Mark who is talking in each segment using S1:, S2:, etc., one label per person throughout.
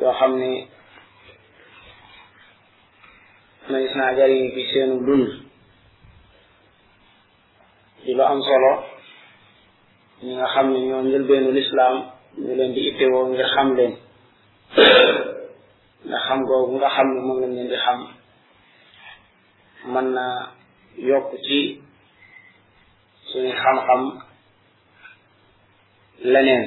S1: yoo xam ne manis naa jariñ ci seenu dund di lu am solo ñi nga xam ne ñoo njëlbeenu lislaam ñu leen di ittewoo ngir xam leen nga xam googu nga xam ne moom lañ leen di xam mën na yokk ci suñu xam-xam leneen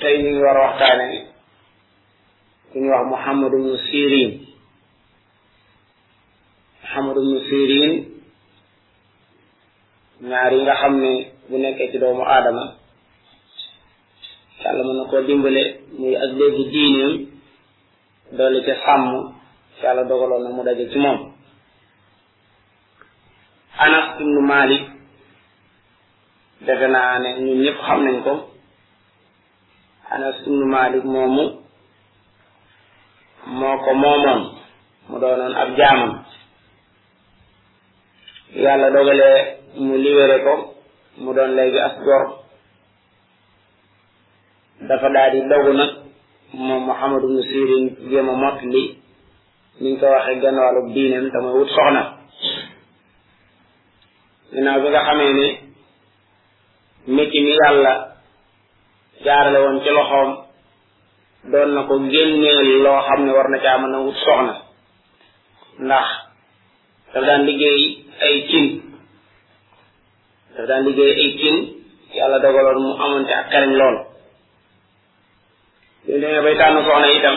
S1: tey ñu ngi war a waxtaane ku ñu wax Muhammad ibnu Sirin Muhammad ibnu Sirin ñaar yi nga xam ne bu nekkee ci doomu aadama yàlla mën na koo dimbale muy ak dégg diineem doole ca sàmm yàlla dogaloon na mu daje ci moom anas ibnu malik defe naa ne ñun ñëpp xam nañ ko anas ibnu malik moomu moo ko moomoon mu doonoon ab jaamam yàlla dogalee mu libéré ko mu doon léegi as gor dafa daal di dogu nag moom Muhammad ibnu Sirin jéem a mot li niñ ko waxee genn wàllu diineem te mooy wut soxna ginnaaw bi nga xamee ne métti mi yàlla jaarale woon ci loxoom doon na ko génneel loo xam ne war na caa mën a wut soxna ndax daf daan liggéey ay cin daf daan liggéey ay cin yàlla dogaloon mu amoon ci ak xereñ lool ñu demee bay tànn soxna itam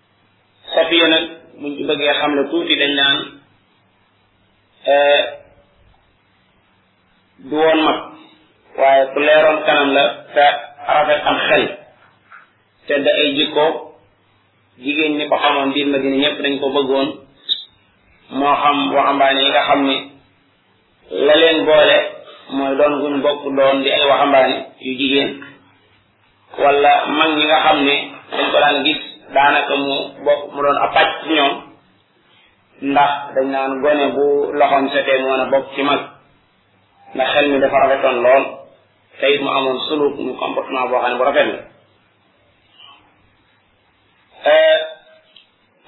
S1: safiya nag buñ ci bëggee xam la tuuti dañ naan eh, du woon mag waaye ku leeroon kanam la te rafet am xel te da ay jikko jigéen ñi ko xamoon biir Madina ñëpp dañ ko bëggoon moo xam waxambaane yi nga xam ni la leen boole mooy doon guñ bokk doon di ay waxambaane yu jigéen wala mag ñi nga xam ne dañ ko daan gis daanaka mu bokk mu doon ab pàcc ci ñoom ndax dañ naan gone bu loxoom setee mu mën a bokk ci mag ndax xel mi dafa rafetoon lool te it mu amoon suluk mu comportement boo xam ne bu rafet la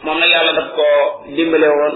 S1: moom nag yàlla daf ko dimbale woon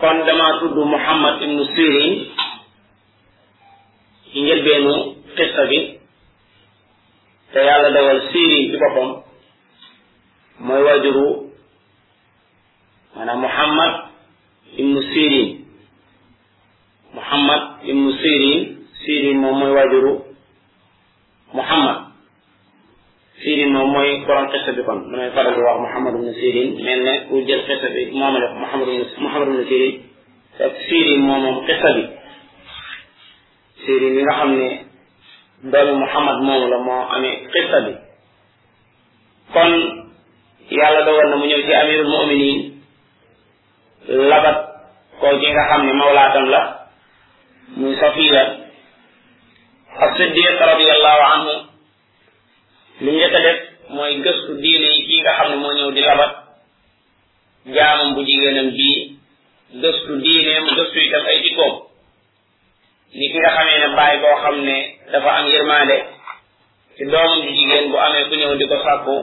S1: kon dama tudd Muhammad ibnu Sirin ci njëlbeenu xista bi te yàlla dogal Sirin ci boppam mooy waajuru maanaam Muhammad ibnu Sirin Muhammad ibnu Sirin Sirin moom mooy waajuru Muhammad Sirin moom mooy borom xisa bi kon damay faral di wax Muhammad ibn Sirin mel ne ku jël xisa bi moomale ko Muhammad ibn Muhammad ibn Sirin ak Sirin moom moom xisa bi Sirin yi nga xam ne doomi Muhammad moomu la moo amee xisa bi kon yàlla dogal na mu ñëw ci amirul muminin labat ko gi nga xam ne mawlaatam la muy safiya ak siddiq radiallahu anhu li njëkk a def mooy gëstu diine yi kii nga xam ne moo ñëw di labat jaamam bu jigéenam bii gëstu diineem gëstu itam ay jikkoom ni ki nga xamee ne bàyyi boo xam ne dafa am yërmande ci doomam bu jigéen bu amee ku ñëw di ko sàkku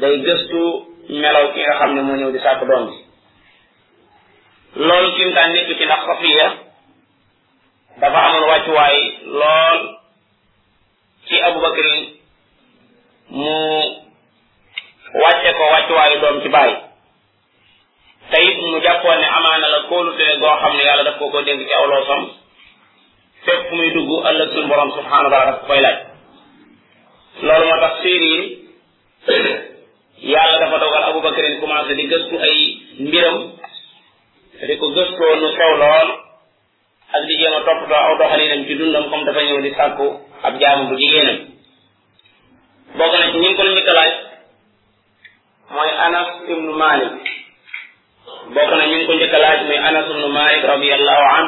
S1: day gëstu melaw ki nga xam ne moo ñëw di sàkk doom bi loolu kimtaan nekk ci ndax Safiya dafa amoon wàccuwaay lool ci Abubakar mu wàcce ko wàccuwaayu doom ci bàyyi te it mu jàppoon ne amaana la kóolute goo xam ne yàlla daf ko ko dénk ci aw loosam fépp fu muy dugg ëllëg suñu borom subhanahu wa taala daf koy laaj loolu moo tax Siiriin yàlla dafa dogal Abubakarin commencé di gëstu ay mbiram di ko gëstoo nu sew lool ak di jéem a toppatoo aw doxalinam ci dundam comme dafa ñëw di sàkku ab jaamu bu jigéenam bokk na ci ñi ngi ko njëkk a laaj mooy anas ibnu malik bokk na ñu ngi ko njëkk a laaj muy anas ibnu malik radiallahu an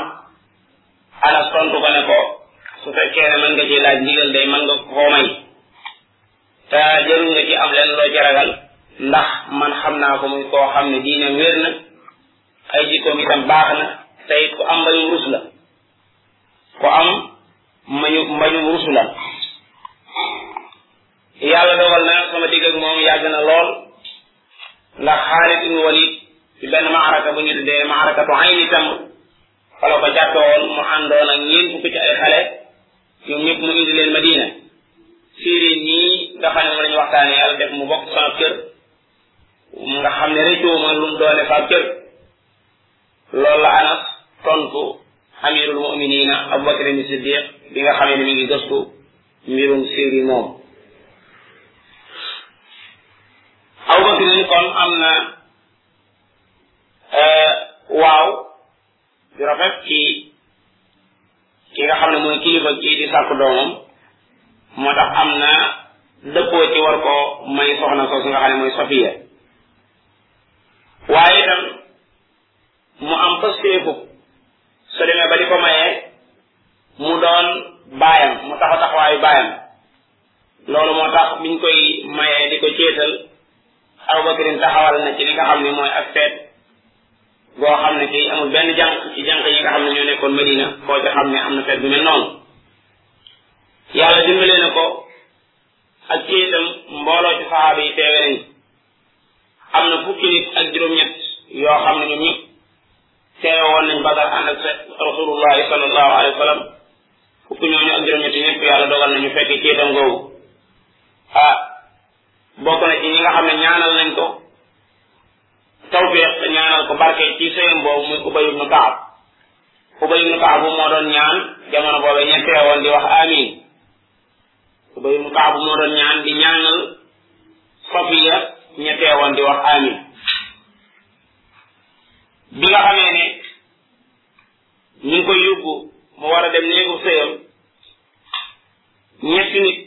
S1: anas tontu ko ne ko su fekkee ne mën nga ci laaj ndigal day mën nga koo may te jarul nga ci am leen loo ci ragal ndax man xam naa ko muy koo xam ne diine wér na ay jikkoom itam baax na te it ku am mbañum rus la ku am mbañu mbañum rus la yàlla dogal na sama digg ak moom yàgg na lool ndax Xaalid ibn Walid ci benn maaraka bu ñu tuddee maarakatu ayni tam fa la ko jàppe woon mu àndoon ak ñeent fukk ci ay xale ñoom ñëpp mu indi leen Madina Siiriin ñii nga xam ne moom la ñu waxtaane yàlla def mu bokk sama kër nga xam ne rëccoo ma lu mu doone fa kër loolu la anas tontu amirul muminina abubakar ni siddiq bi nga xamee ne mi ngi gëstu mbirum séri moom abubakar ni kon am na euh, waaw di rafet ci ki nga xam ne mooy kilifa kii di sàkk doomam moo tax am na dëppoo ci war ko may soxna soosu nga xam ne mooy safiya waaye itam mu am pasteefu su demee ba di ko mayee mu doon baayam mu taxaw taxawaayu baayam loolu moo tax biñ koy mayee di ko céetal Abubakarin taxawal na ci li nga xam ne mooy ak seet goo xam ne kii amul benn jànq ci jànq yi nga xam ne ñoo nekkoon Madina koo ca xam ne am na seet bu mel noonu yàlla dimbalee na ko ak céetam mbooloo ci saxaaba yi teewe nañ am na fukki nit ak juróom-ñett yoo xam ne ñoom ñëpp teewe woon nañ badar ànd ak rasulullahi sallallahu alayhi wa sallam fukki ñooñu ak juróom-ñett ñëpp yàlla dogal nañu fekk ci itam googu ah bokk na ci ñi nga xam ne ñaanal nañ ko tawfiq ñaanal ko barke ci sëyam boobu muy ubay ibnu kaab ubay ibnu kaab moo doon ñaan jamono boobee ña teewoon di wax amin ubay mu kaabu moo doon ñaan di ñaanal safiya ña teewoon di wax amin bi nga xamee ne ñu ngi koy yóbbu mu war a dem néegu sëyam ñetti nit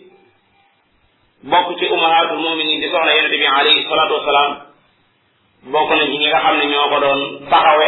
S1: bokk ci umahaatul muminin di soxna yonente bi alayhi salaatu wasalaam bokk na ci ñi nga xam ne ñoo ko doon taxawe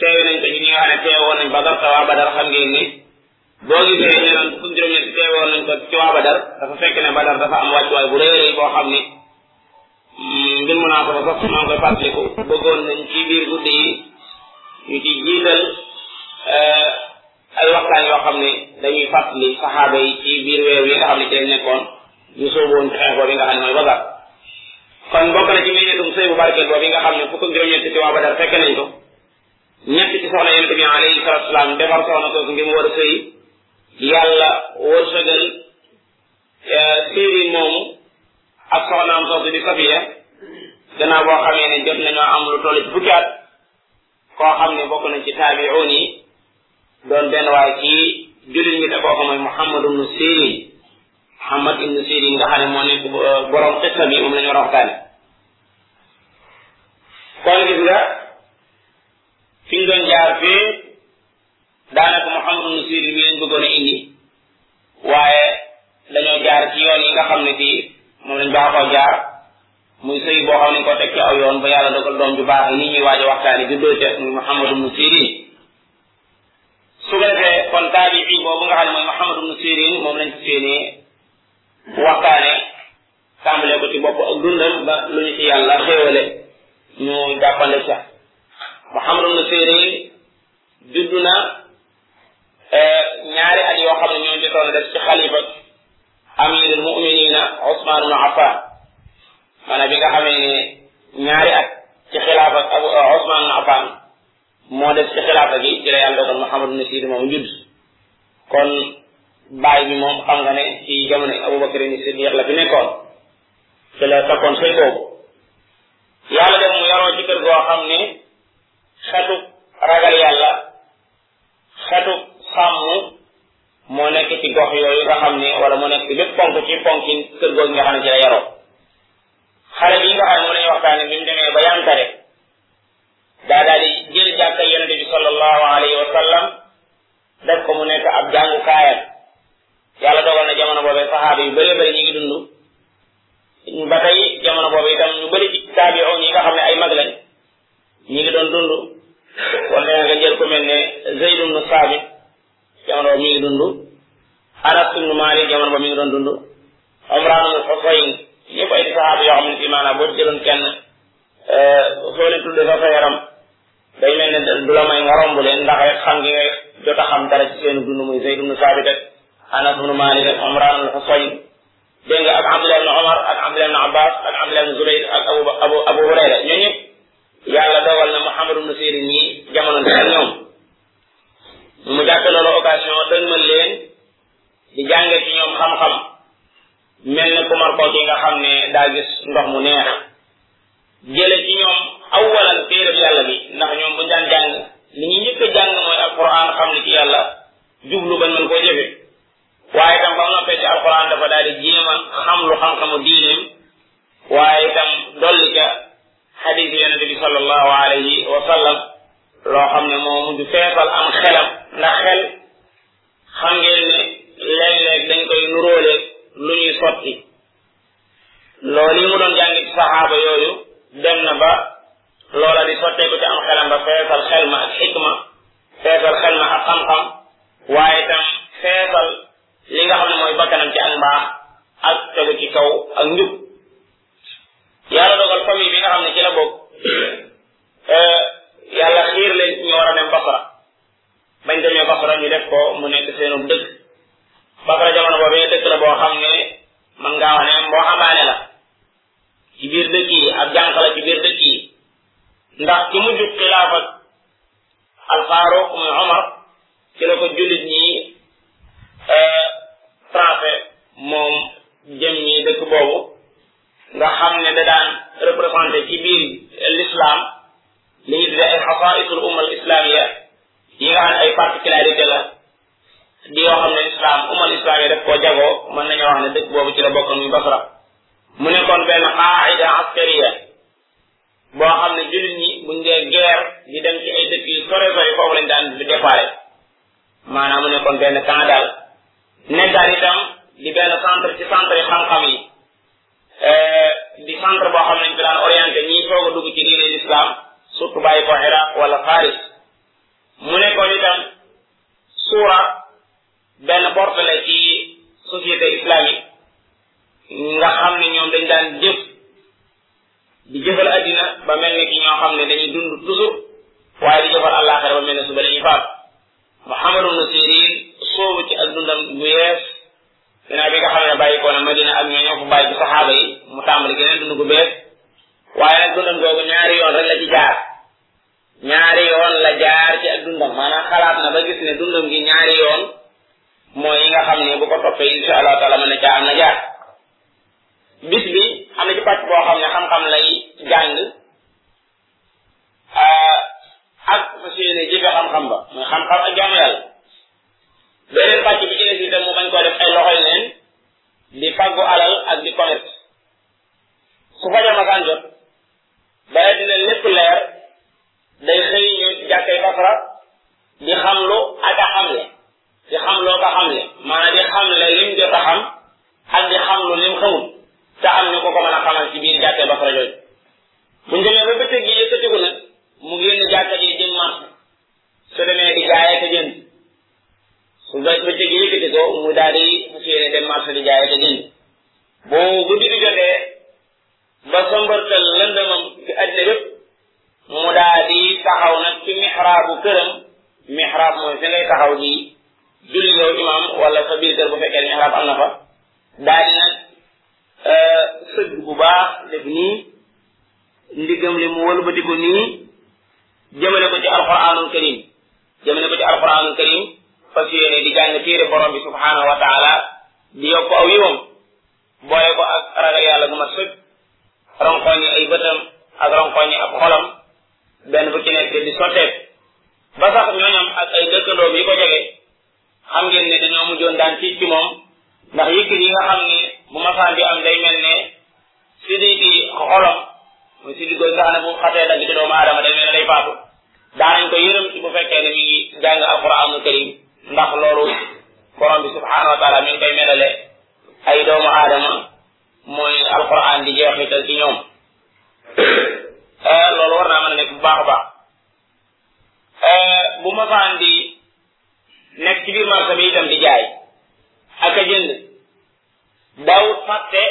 S1: teewe nañ ko ñi nga xam ne teewoon nañ badar te waa badar xam ngeen ni boo gisee ñu naan fukki juróom-ñett teewoon nañ ko ci waa badar dafa fekk ne badar dafa am wàccuwaay bu rëy rëy boo xam ni mbir mu naa ko ba sax maa ngi koy fàttaliku bëggoon nañ ci biir guddi yi ñu ci jiital ay waxtaan yoo xam ne dañuy fàttali saxaaba yi ci biir weer yi nga xam ne ci lañ nekkoon ñu sóobu woon ci xeex boobu nga xam ne mooy Badar kon bokk na ci meññetum sëy bu barkeel boobu nga xam ne fukk ak juróom-ñett ci waa Badar fekk nañ ko ñett ci soxna yonente bi alayhi salatu salaam defar soxna kooku ngir mu war a sëy yàlla wërsëgal séeréer moomu ak soxnaam soosu di Safiya gannaaw boo xamee ne jot nañoo am lu toll ci fukki at koo xam ne bokk na ci taabi'un yi doon benn waaye ci jullit ñi te kooku mooy Muhammad ibnu Sirin Muhammad ibnu Sirin nga xam ne moo nekk borom xissa bi moom la ñu war a waxtaane kon gis nga fi ñu doon jaar fii daanaka Muhammad ibn Sirin mi lañ bëggoon a indi waaye dañoo jaar ci yoon yi nga xam ne fii moom lañ baaxoo jaar muy sëy boo xam ne ko teg ci aw yoon ba yàlla dogal doom ju baax ni ñuy waaj a waxtaani juddoo ca muy Muhammad ibn Sirin su ko defee kon taabii boobu nga xam ne mooy Muhammad ibn Sirin moom lañ ci séenee waxtaane tàmbalee ko ci bopp ak dundam ba lu ñu ci yàlla xéewale ñu jàppande ca Muhammad ibn Sirin juddu na ñaari at yoo xam ne ñoo jotoon a def ci xalifa amirul muminina Ousmane ibn Affan maanaam bi nga xamee ne ñaari at ci xilaafa abu Ousmane ibn Affan moo def ci xilaafa gi ci la yàlla dogal Mouhamadou Nasir moom judd kon baay bi moom xam nga ne ci jamono Abubakar ni Siddiq la fi nekkoon ci la takkoon sëy boobu yàlla def mu yaroo ci kër goo xam ne xetu ragal yàlla xetu sàmm moo nekk ci gox yooyu nga xam ne wala moo nekk ci bépp ponk ci ponk yi kër googu nga xam ne ci la yaroo xale bi nga xam ne mu lañu waxtaane bi mu demee ba yantare daa daal di jël jàkka yonente bi sallallahu alayhi wa sallam def ko mu nekk ab jàngu kaayam yàlla dogal na jamono boobee saxaaba yu bëree bëri ñu ngi dund ba tey jamono boobu itam ñu bëri ci taabi'oon yi nga xam ne ay mag lañ ñi ngi doon dund wala nga jël ko mel ne Zayd ibn Saabit jamono ba mi ngi dund Anas ibn Maalik jamono ba mi ngi doon dund Umraan ibn Husayn ñëpp ay sahaaba yoo xam ne si maanaam boo jëloon kenn soo leen tuddee sa sa yaram day mel ne du la may nga romb leen ndax rek xam gi ngay jot a xam dara ci seen dund muy Zayd ibn Saabit ak Anas ibn Maalik ak Umraan ibn Husayn dégg nga ak Abdullah ibn Omar ak Abdullah ibn Abbas ak Abdullah ibn Zubayr ak Abu Abu Abu Hurayra ñoo ñëpp yàlla dogal na Muhammad ibn Sirin ñi jamono ak ñoom mu jàppe loolu occasion dañ ma leen di jànge ci ñoom xam-xam mel ne ku mar ko ci nga xam ne daa gis ndox mu neex jële ci ñoom awalan téereb yàlla bi ndax ñoom bu daan jàng li ñu njëkk a jàng mooy alquran xam li ci yàlla jublu bañ mën koo jëfe waaye itam ba mu noppee ci alquran dafa daal di jéem a xam lu xam-xamu diineem waaye itam dolli ca xadiis yonente bi sallallahu alayhi wa sallam loo xam ne moo mujj feesal am xelam ndax xel xam ngeen ne léeg-léeg dañ koy nuróole lu ñuy sotti loolu yi mu doon jàngi ci saxaaba yooyu dem na ba loola di sotteeku ci am xelam ba feesal xel ma ak xikma feesal xel ma ak xam-xam waaye tam feesal li nga xam ne mooy bakkanam ci ak mbaax ak tegu ci kaw ak njub yàlla dogal famille bi nga xam ne ci la bokk yàlla xiir leen ñu war a dem Basra bañ demee Basra ñu def ko mu nekk seenu dëkk Basra jamono boobee dëkk la boo xam ne man ngaa wax ne mboo xambaane la ci biir dëkk yi ab jànq la ci biir dëkk yi ndax ci mujj xilaafa alfaaruq muy omar ci la ko jullit ñi français moom jëm ñi dëkk boobu nga xam ne da daan représenté ci biir l'islam li ñu tuddee ay xasaisul umma al islamia yi nga xam ne ay particularité la di yoo xam ne islam umma al islamia daf koo jagoo mën nañoo wax ne dëkk boobu ci la bokkoon muy basra mu nekkoon benn qaida askariya boo xam ne jullit ñi buñ dee guerre di dem ci ay dëkk yu sore sore foofu lañ daan di déparé maanaam mu nekkoon benn camp daal nekkaan itam di benn centre ci centre yi xam-xam yi euh, di centre boo xam ne ñu daan orienté ñiy soog a dugg ci diine l'islam surtout bàyyi ko Iraq wala Faris mu nekkoon itam suura benn porte la ci société islamique nga xam ne ñoom dañ daan jëf di jëfal addina ba mel ne ki ñoo xam ne dañuy dund toujours waaye di jëfal àllaaxira ba mel ne suba dañuy faat Muhammadu ibnu Sirin soobu ci ak dundam bu yees ginnaaw bi nga xam ne bàyyi ko na Madina ak ñoo ñoo fu bàyyi ci saxaaba yi mu tàmbali geneen dund gu bees waaye nag dundam googu ñaari yoon rek la ci jaar ñaari yoon la jaar ci ak dundam maanaam xalaat na ba gis ne dundam gi ñaari yoon mooy yi nga xam ne bu ko toppee insha allah taala mën na caa am na jaar bis bi am na ci pàcc boo xam ne xam-xam lay jàng ah, ak fas yéene jëfe xam-xam ba mooy xam-xam ak jaamu yàlla beneen pàcc bi ci des itam mu bañ koo def ay loxoy neen di faggu alal ak di commerce su fajar masaan jot bala dina lépp leer day xëy ñu jàkkay Basra di xamlu ak a xamle di xam loo ko xamle maanaam di xamle lim jot a xam ak di xam lu lim xamul te am ñu ko ko mën a xamal ci biir jàkkee ba fara jooju bu ñu demee ba bëccëg gi yëkkatiku nag mu génn jàkka ji jëm marché su demee di jaayee te jënd su ba bëccëg gi yëkkati ko mu daal di fas yéene dem marché di jaayee te jënd boo guddi bi jotee ba sombartal lëndëmam ci àddina bépp mu daa di taxaw nag ci mixraabu këram mixraab mooy fi ngay taxaw di julli yow imaam wala sa biir kër bu fekkee mixraab am na fa daa di nag sëgg bu baax def nii ndiggam li mu wëlbati ko nii jëmale ko ci alquranul karim jëmale ko ci alquranul karim fas yéene di jàng téere borom bi subhanahu wa taala di yokk aw yiwam boole ko ak ragal yàlla gu mat sëkk ronkoñi ay bëtam ak ronkoñi ab xolam benn bu ci nekk di sotteek ba sax ñooñam ak ay dëkkandoom yi ko jege xam ngeen ne dañoo mujjoon daan tiit ci moom ndax yëkk yi nga xam ne bu masaan bi am day mel ne si di ci xolam mu si di koy nga xam ne bu xatee dagg ci doomu aadama day mel ne day faatu daanañ ko yërëm ci bu fekkee ne mi ngi jàng alquraanul karim ndax loolu borom bi subhaanahu wa taala mi ngi koy melale ay doomu aadama mooy alquran di jeexital ci ñoom eh, loolu war naa mën a nekk bu baax a baax eh, bu ma faan di nekk ci biir marché bi itam di jaay ak a jënd daw fàtte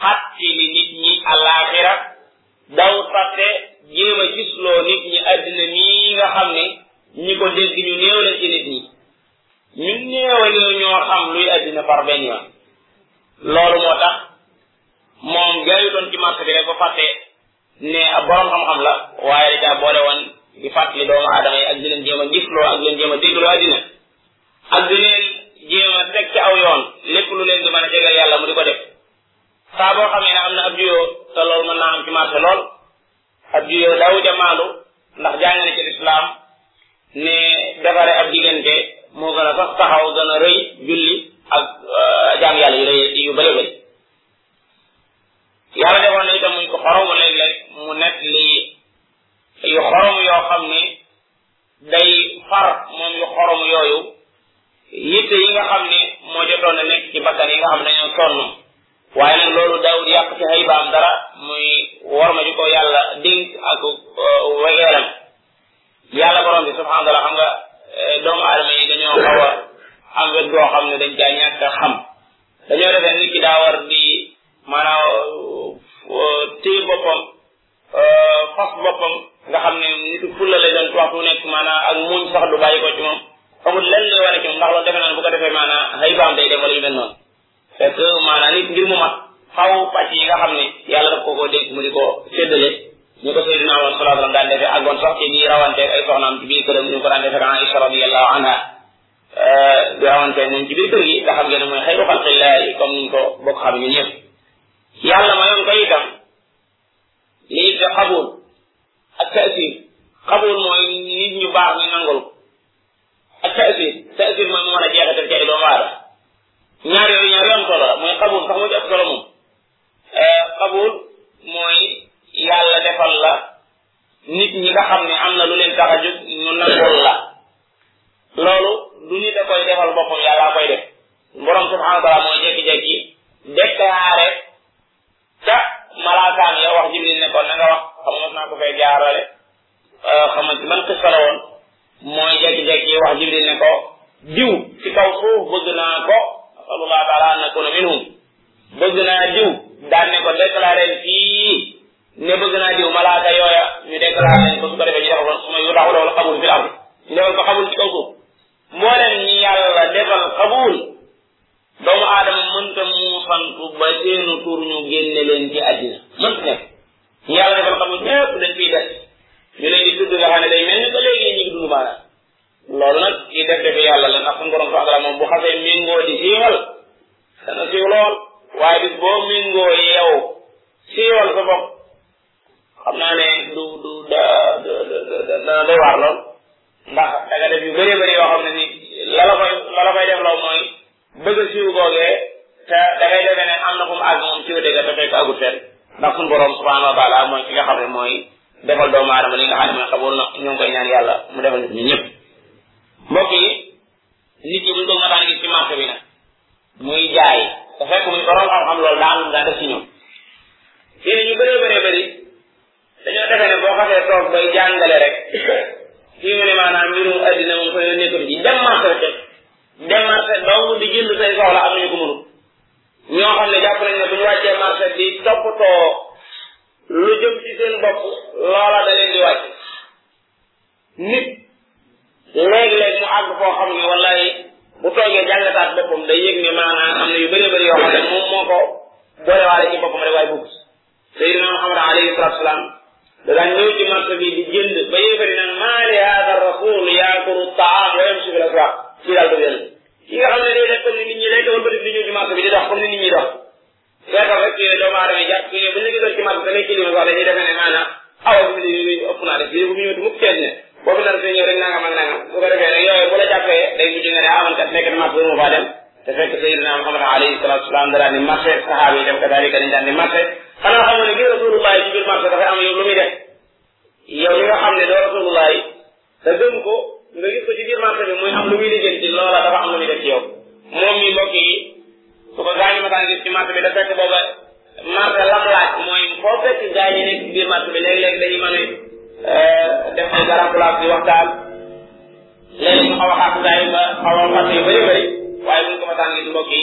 S1: fàttali nit ñi àllaaxira daw fàtte jéem a gisloo nit ñi àddina mii nga xam ne ñi ko dégg ñu néew la ci nit ñi ñu néewal na ñoo xam luy addina par benn yoon loolu moo tax moom gaayu doon ci marché bi rek ba fàtte ne ab borom xam-xam la waaye da caa boole woon di fàttali doomu aadama yi ak di leen jéem a gisloo ak di leen jéem a déggloo addina ak di leen jéem a teg ci aw yoon lépp lu leen di mën a jegal yàlla mu di ko def saa boo xamee ne am na ab juyoo te loolu mën naa am ci marché lool ab juyoo daawuda maandu ndax jàng na ci lislaam ne defare ab diggante moo gën a sax taxaw gën a rëy julli ak jaam yàlla yu rëy yu bëri bëri yàlla defoon na itam muy ko xoromu léeg-léeg mu nekk li yu xorom yoo xam ni day far moom yu xorom yooyu yitte yi nga xam ne moo jotoon a nekk ci bakkan yi nga xam ne dañoo sonn waaye nag loolu daawul yàq ci xaybaam dara muy war ma di ko yàlla dénk ak wegeelam yàlla borom bi subhanahu wa taala xam nga doomu aadama yi dañoo xaw a am wet goo xam ne dañ caa ñàkk a xam dañoo defee nit ki daa war di maanaam téye boppam fas boppam nga xam ne nitu fulla lay doon ci waxtu nekk maanaam ak muñ sax du bàyyi ko ci moom amul lenn lu war a ci moom ndax loolu defe naa bu ko defee maanaam xëy baam day dem wala yu mel noonu fekk maanaam nit ngir mu mat xaw pàcc yi nga xam ne yàlla daf ko koo dégg mu di ko séddale ñu ko Seydina woon salaa salaam daan defee àggoon sax ci ñuy rawanteeg ay soxnaam ci biir këram ñu ko daan defee ak Aïcha radiyallahu anha di rawanteeg moom ci biir kër gi nga xam ngeen mooy xëy ko xalqillaahi comme niñ ko bokk xam ñu ñëpp yàlla mayoon ko itam li ñu def xaboon ak taasir xaboon mooy nit ñu baax ñu nangul ko ak taasir taasir mooy mu mën a jeexital ci ay doomu aadama ñaar yooyu ñaar yu am solo la mooy xaboon sax moo ci ëpp solo moom xaboon mooy yàlla defal la nit ñi nga xam ne am na lu leen tax a jóg ñu nangul la loolu du nit a koy defal boppam yàlla koy def borom subhanahu wa taala mooy jékki-jékki déclaré ca malaakaam ya wax jibril ne ko na nga wax xam nga naa ko fay jaarale xam nga ci ban xista la woon mooy jekki-jekki wax jibril ne ko diw ci kaw suuf bëgg naa ko asalullah taala an nakuna minhum bëgg naa diw daan ne ko déclaré fii ne bëgg naa diw malaaka yooya ñu déclaré leen ko su ko defee ñu defal ko su ma yu taxu loolu xabul fi am ñu defal ko xabul ci kaw suuf mboolem ñi yàlla defal xabul doomu aadama mënta muusantu ba seenu tur ñu génne leen ci àddina mën nekk ñu yàlla defal xamul ñëpp dañ fiy des ñu leen di tudd nga xam ne day mel ni ba léegi ñu ngi dund maanaam loolu nag kii def defi yàlla la ndax suñu borom subhanahu wa taala moom bu xasee méngoo di siiwal dana siiw lool waaye bis boo méngoo yow siiwal sa bopp xam naa ne du du da da da da doy waar lool ndax da nga def yu bëree bëri yoo xam ne ni la la koy la la koy def loo mooy bëgg a siiw googee te da ngay defee ne am na fu mu àgg moom ci wute ga te fekk àggut fenn ndax suñu borom subhanahu wa taala mooy ki nga xam ne mooy defal doomu aadama li nga xam ne mooy xamul na ñoo ngi koy ñaan yàlla mu defal nit ñi ñëpp mbokk yi nit ñi buñ ko mataan gis ci marché bi nag muy jaay te fekk muy borom xam-xam loolu daa am daa def ci ñoom fii ne ñu bëree bëree bëri dañoo defee ne boo xasee toog bay jàngale rek fii mu ne maanaam mbirum addina moom koy nekkatu ci dem marché te dem marché dong di jënd say soxla am nañu ko mënul ñoo xam ne jàpp nañ ne bu ñu wàccee marché di toppatoo lu jëm ci seen bopp loola da leen di wàcc nit léeg-léeg mu àgg foo xam ne wallaay bu toogee jàngataat boppam day yëg ne maanaam am na yu bëree bëri yoo xam ne moom moo ko boolewaale ci boppam rek waaye bëgg Seydina Muhammad alayhi salaatu salaam da daan ñëw ci marché bi di jënd ba yéefari naan maa li haada rasul yaakulu taam wa yamshi fil aswaq ci daal du yàlla ki nga xam ne day def comme ni nit ñi lay doon bëri di ñëw ci marché bi di dox comme ni nit ñi dox seetal rek yooyu doomu aadama yi jàpp bu ñëw bu ñu la gisoon ci mag da ngay kilifa sax dañuy defe ne maanaam awa bi li li ëpp naa def lii bu ñëwati mukk seet ne boo fi nar fi ñëw rek nangam ak nangam bu ko defee nag yooyu bu la jàppee day mujj nga ne ah man kat nekk na mag waruma faa dem te fekk Seydina Muhammad alayhi salaatu wasalaam daraan di marché saxaaba yi dem kadaalika dañ daan di marché xanaa xam nga ne ngir rasulullah ci biir marché dafay am lu muy def yow mi nga xam ne doo rasulullah te gëm ko nga gis ko ci biir marché bi muy am lu muy liggéey ci loola dafa am lu muy def ci yow moom mi mbokk yi su ko gaañu mataan gis ci marché bi da fekk booba marché lam laaj mooy foo fekk gaañ yi nekk ci biir marché bi léeg-léeg dañuy mën a def ay garam place di waxtaan léegi ñu xaw a xaatu gaañ ba xaw a fàtte yu bëri bëri waaye buñ ko mataan gis mbokk yi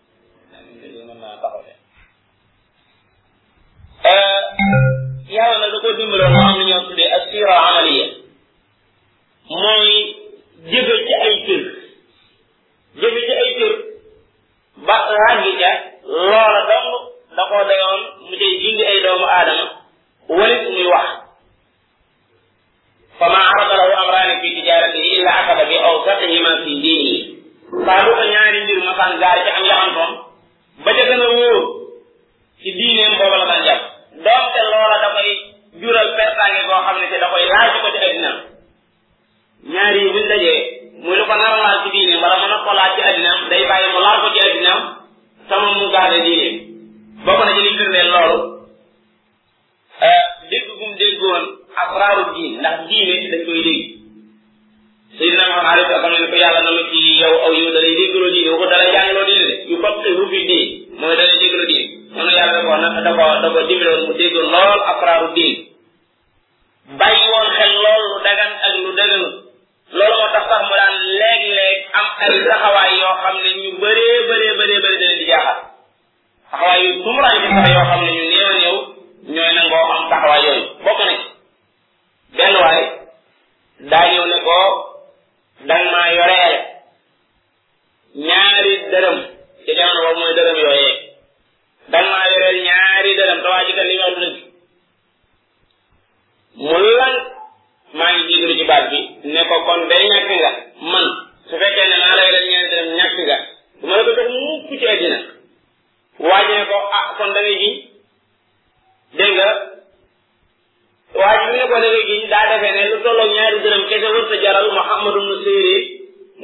S1: mën naa taxaw de yàlla nag da ko dimbaloon moo am lu ñoo tuddee ak sira amaliya mooy jëfe ci ay cër jëfe ci ay cër ba ràgg ca loola dong da koo dayoon mu tey jindi ay doomu aadama walit muy wax fa ma arada lahu amraani fi tijaratihi illa axada bi awsaqihima fi diinihi saa bu ko ñaari mbir ma saan gaar ci am yaxantoom ba ca gën a wóor ci diineem booba la daan jàpp doonte loola da koy jural pertaange boo xam ne te da koy laaj ko ci addina ñaari yi buñ dajee muy lu ko nar a laal ci diine wala mën a ko laal ci addinaam day bàyyi mu laal ko ci addinaam sama mu gaade diine bokk na ci li firndeel loolu dégg gum déggoon asraaru diin ndax diine dañ koy dégg Seydina Muhammad alayhi salaam ne ko yàlla na ma ci yow aw yow da lay déggloo diine waxu da lay jàngloo diine de yu fokk yu fi diin mooy da lay déggloo diine noonu yàlla da ko na da ko da ko dimbaloon mu dégg lool asraaru diin bàyyi woon xel lool lu dagan ak lu daganul loolu moo tax sax mu daan léeg-léeg am ay taxawaay yoo xam ne ñu bëree bëree bëree bëri da leen di jaaxal taxawaay yu tumuraan ci sax yoo xam ne ñu néew a néew ñooy nangoo am taxawaay yooyu bokk na ci benn waay daa ñëw ne ko dang maa yoreel ñaari dërëm ci jamono boobu mooy dërëm yooyee dang maa yoreel ñaari dërëm te waa ji kat li nga wax dëgg mu lan maa ngi jiitu ci baat bi ne ko kon day ñàkk nga man su fekkee ne maa lay def ñeenti dërëm ñàkk nga du ma la ko jox mukk ci àddina waa ji ne ko ah kon da ngay giñ dégg nga waa ji mu ne ko da ngay giñ daa defee ne lu tolloog ñaari dërëm kese wër sa jaral Muhammadu nu séeré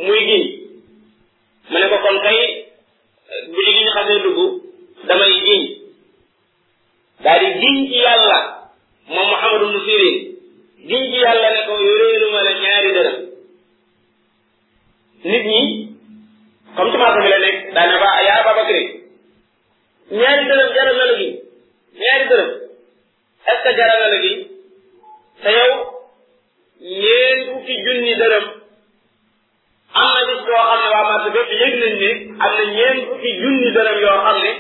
S1: muy giñ mu ne ko kon kay bi li giñ xasee dugg damay giñ daal di giñ ci yàlla moom Muhammad ibn Sirin giñ ci yàlla ne ko yoreeluma la ñaari dërëm nit ñi comme ci marché bi la nekk daane ba yaa Babakri ñaari dërëm jaral na la giñ ñaari dërëm est-ce que jaral na la giñ te yow ñeen fukki junni dërëm am na bis boo xam ne waa marché bépp yëg nañ ne am na ñeent fukki junni dërëm yoo xam ne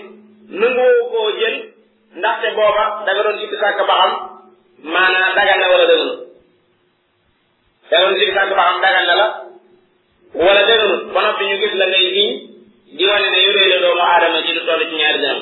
S1: nanguwoo koo jël ndaxte booba da nga doon sikki sàkk ba xam maanaam dagan na wala dëgënu da nga doon sikki sàkk ba xam dagan na la wala dëgënu ba noppi ñu gis la ngay giñ di wane ne yoree la doomu aadama ci lu toll ci ñaari dërëm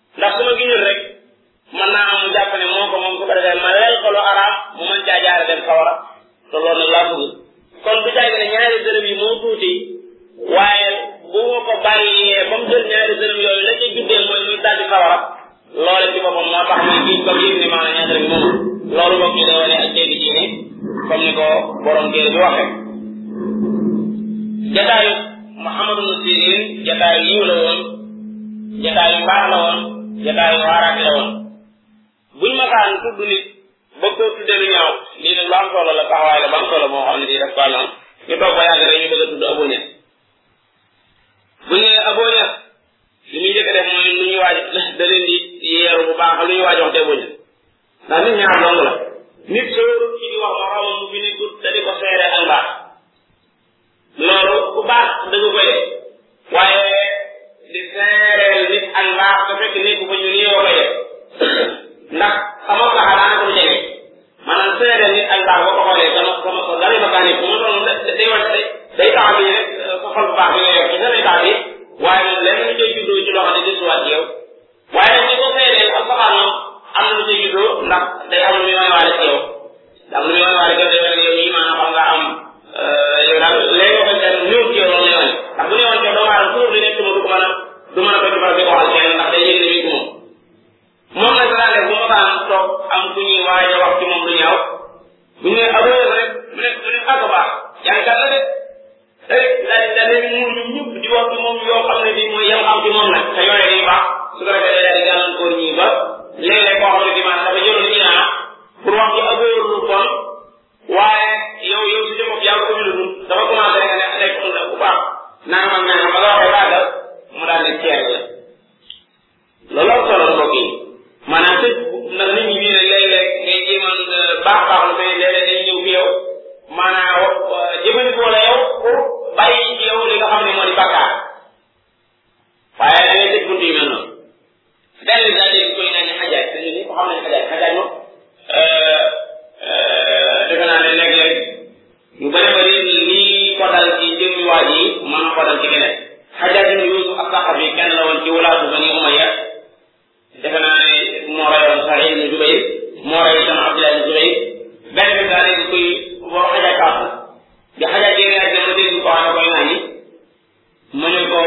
S1: ndax su ma giñul rek mën naa am mu jàpp ne moo ko moom su ko defee ma leel ko lu araam mu mën caa jaare dem sawara te loolu nag laa bëgg kon du jaay ne ñaari dërëm yi moo tuuti waaye bu ma ko bàyyee ba mu jël ñaari dërëm yooyu la ca juddee mooy muy daldi sawara loole ci boppam moo tax muy giñ ba yëg ne maanaam ñaari dërëm moom loolu bokk ci day wane ak dégg ci ne comme ni ko borom téere bi waxee jataayu Muhammadu Nasirin jataay yiw la woon jataay yu baax la woon jataay yu waaraat la woon buñ masaan tudd nit ba ko tuddee lu ñaaw lii nag lu am solo la taxawaay la bu am solo moo xam ne di def ko amoon ñu toog ba yàgg rek ñu bëgg a tudd Abu Ñas buñ ne Abu Ñas li muy njëkk a def mooy lu ñuy waaj da leen di yeeru bu baax lu ñuy waaj wax te Abu Ñas ndax nit ñaar dong la nit sóorul ci di wax moroomam mu fi nekkut te di ko seere ak mbaax loolu ku baax da nga koy waaye di seereel nit ak mbaax te fekk nit bu ko ñu nii koy ndax xamoo ko xanaa na ko jege maanaam seereel nit ak mbaax boo ko xoolee sama sama sa dara ma kaani bu ma doon day wàcc day day tax bi rek sa xol bu baax bi nga yor ci sa day tax bi waaye nag lenn lu cay juddoo ci loo xam ne gisuwaat yow waaye nag ñi ko seedeel ak saxaar moom am na lu ci juddoo ndax day am lu muy may waale ci yow da am lu muy may waale ci yow day mel ni yow nii maanaam xam nga am yow daal léegi nga koy seet ñëw ci yow loolu lay wane ndax bu ñëwoon ci yow doomu aadama toujours di nekk ma du ko mën a du mën a toog ci barab di ko waxal kenn ndax day yëg ne mi ko moom moom nag danaa def bu ma baax toog am ku ñuy waaye wax ci moom lu ñaaw bu ñu nee aboo rek mu ne mu ne ak baax jaaykat la de day day da leen muur ñu ñëpp di wax ci moom yoo xam ne bii mooy yem am ci moom nag te yooyu day baax su ko defee day di gàllankoor ñii ba léeg-léeg koo xam ne bii maanaam dafa jëloon ñu naa pour wax ci abóor lu bon waaye yow yow si jëmm yaa ko lu dafa commencé rek ne nekk mu bu baax naa man naa ma la waxee baagal mu daal di teel la looloo solo mbokk yi maanaam te ndax nit ñi bii nag léeg-léeg ngay jéemal baax baax lu mais léeg-léeg day ñëw fi yow maanaam jëfandikoo la yow pour bàyyi ci yow li nga xam ne moo di bakkaar waaye da ngay tëj bunt yu mel noonu benn bi daal di koy naan ne xajaaj te ñun ñëpp xam nañ xajaaj xajaaj moom yu bari bari lii ko dal ci jëmmi waa ji mën na ko dal ci keneen xajaaj ibn yusuf ak saxab yi kenn la woon ci walaatu bani umayya defe naa ne moo rayoon saxi ibn jubayr moo ray itam abdullah ibn jubayr benn bi daa léegi kuy boo xajaaj kaaf la bi xajaaj génne ak dama dégg ko ana koy naa ni mu ne ko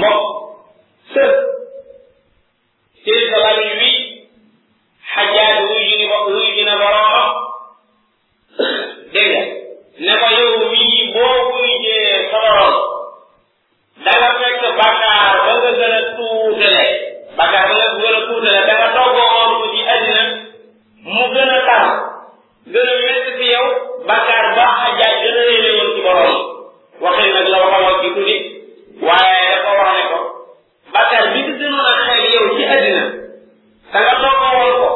S1: mokk sër téye sa lamiñ wi xajaaj wuy ji ni wuy ji na boroomam dégg nga ne ko yow mii boo wuyjee sa borom da nga fekk bakkaar ba nga gën a tuutale bakkaar ba nga gën a tuutale da nga toggoo woon ko ci àddina mu gën a tar gën a métti fi yow bakkaar ba xajaaj gën a réere woon ci borom waxee nag la waxoon ci tuddi waaye dafa wax ne ko bakkaar bi nga gënoon a xel yow ci àddina da nga toggoo woon ko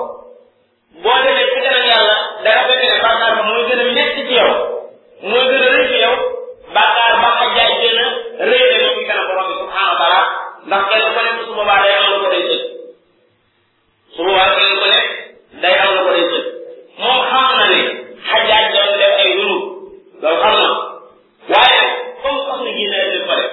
S1: boo demee ci kanam yàlla dara fekk ne bàkkaar ba mooy gën a metti ci yow mooy gën a rëy ci yow bàkkaar ba ko jaay gën a rëy la yow ci kanam borom bi subhanahu wa taala ndax kenn ku nekk su boobaa day am lu ko day jël su boobaa kenn ku nekk day am lu ko day jël moom xam na ne xajaaj doon def ay duru loolu xam na waaye comme sax na génne def ko def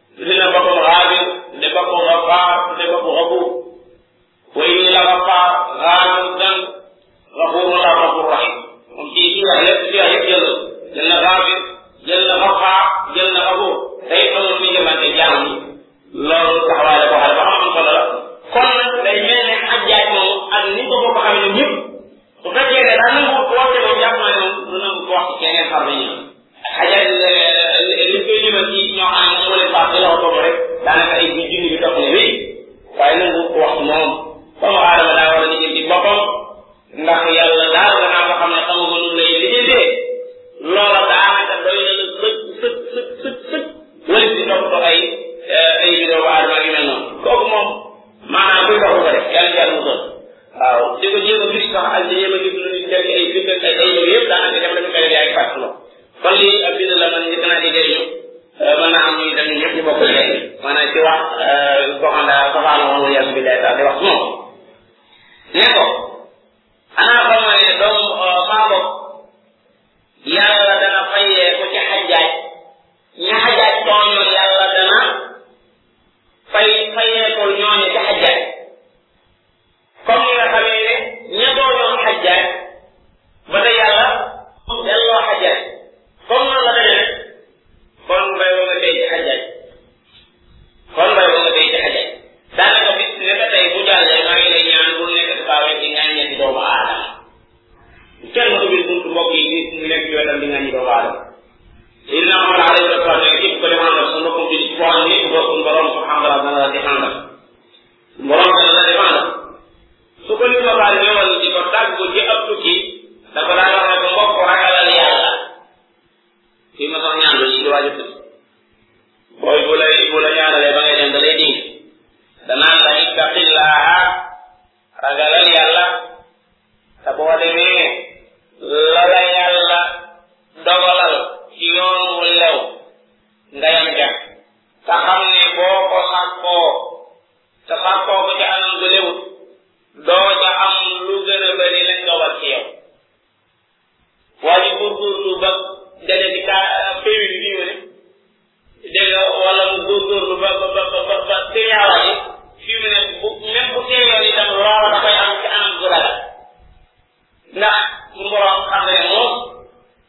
S1: tudde na boppam Xaadir tudde boppam Gafaar tudde boppam Gafuur wa inni la Gafaar Xaadir dan Gafuur la Gafuur Rahim moom ci ci wax yëpp ci wax yëpp jël jël na Xaadir jël na Gafaar jël na Gafuur day xamal fi jëmante jaam yi loolu taxawaay la ko xale ba xam solo la kon nag day mel ne ak jaaj moom ak ni ko bokk xam ne ñëpp bu fekkee ne daa nangu ko woote moom jàpp naa ne moom du nangu ko wax ci keneen xar ba ñu xajal li koy limal ci ñoo xam ne ñoo leen baax di loxo boobu rek daanaka ay bi junni bi topp ne wéy waaye nangu ko wax moom doomu aadama daa war a liggéey ci boppam ndax yàlla daal danaa ko xam ne xamu ko nu lay liggéeyee loola daanaka doy na la sëkk sëkk sëkk sëkk sëkk wala di topp ko ay ay bi doomu aadama yu mel noonu kooku moom maanaam buy dox ko def yàlla yàlla mu doon waaw di ko jéem a firi sax ak di jéem a gis lu ñu fekk ay fi fekk ay ay loolu yëpp daanaka def nañu koy yaay fàtt la kon lii ab bind la man njëkk naa di jëriñu mën naa am ñuy dem ñëpp ñu bokk leen maanaam ci wax boo xam daa safaano woon wala yàlla bi day tax di wax moom ne ko ana xamoo ne doom maa bopp yàlla dana fayee ko ci xajaaj ña xajaaj tooñoon yàlla dana fay fayee ko ñooñu ci xajaaj comme ni nga xamee ne ña doonoon xajjaaj ba tey yàlla moom delloo xajjaaj comme noonu la demee kon mbay ba nga denc xajjaaj kon mbay ba nga denc xajjaaj daanaka bis ne ko tey bu jàllee maa ngi lay ñaan bu nekk di baawe di ngaa ñetti doomu aadama kenn mu ubbil buntu mbokk yi gis mu nekk ci wetam di ngaa ñi doomu aadama inna amal alayhi wa sallam képp ko demandal sa mbokkum bi boo xam ne bokkul borom subhanahu wa taala dana la defandal borom ka dana demal su ko nit mosaan ñëwal di ko tàggu ci ab tukki dafa daan wax ne ko mbokk ragalal yàlla fii ma sax ñaan loolu ñu ngi waaj a tukki booy bu lay bu la ñaanalee ba ngay dem da lay dégg danaan la ittaqillaha ragalal yàlla te boo demee la la yàlla dogalal ci yoon wu lew nga yam ca te xam ne boo ko sàkkoo te sàkkoo ko ci anam gu lewut doo ca am lu gën a bëri lañ nga war ci yow waa ji góorgóorlu ba dale di ka péwi bi bii ne dégg nga wala mu góorgóorlu ba ba ba ba ba sëriñaawaat yi fii mu ne bu même bu teeyoon itam loola da koy am ci anam gu ragal ndax suñu borom xam ne moom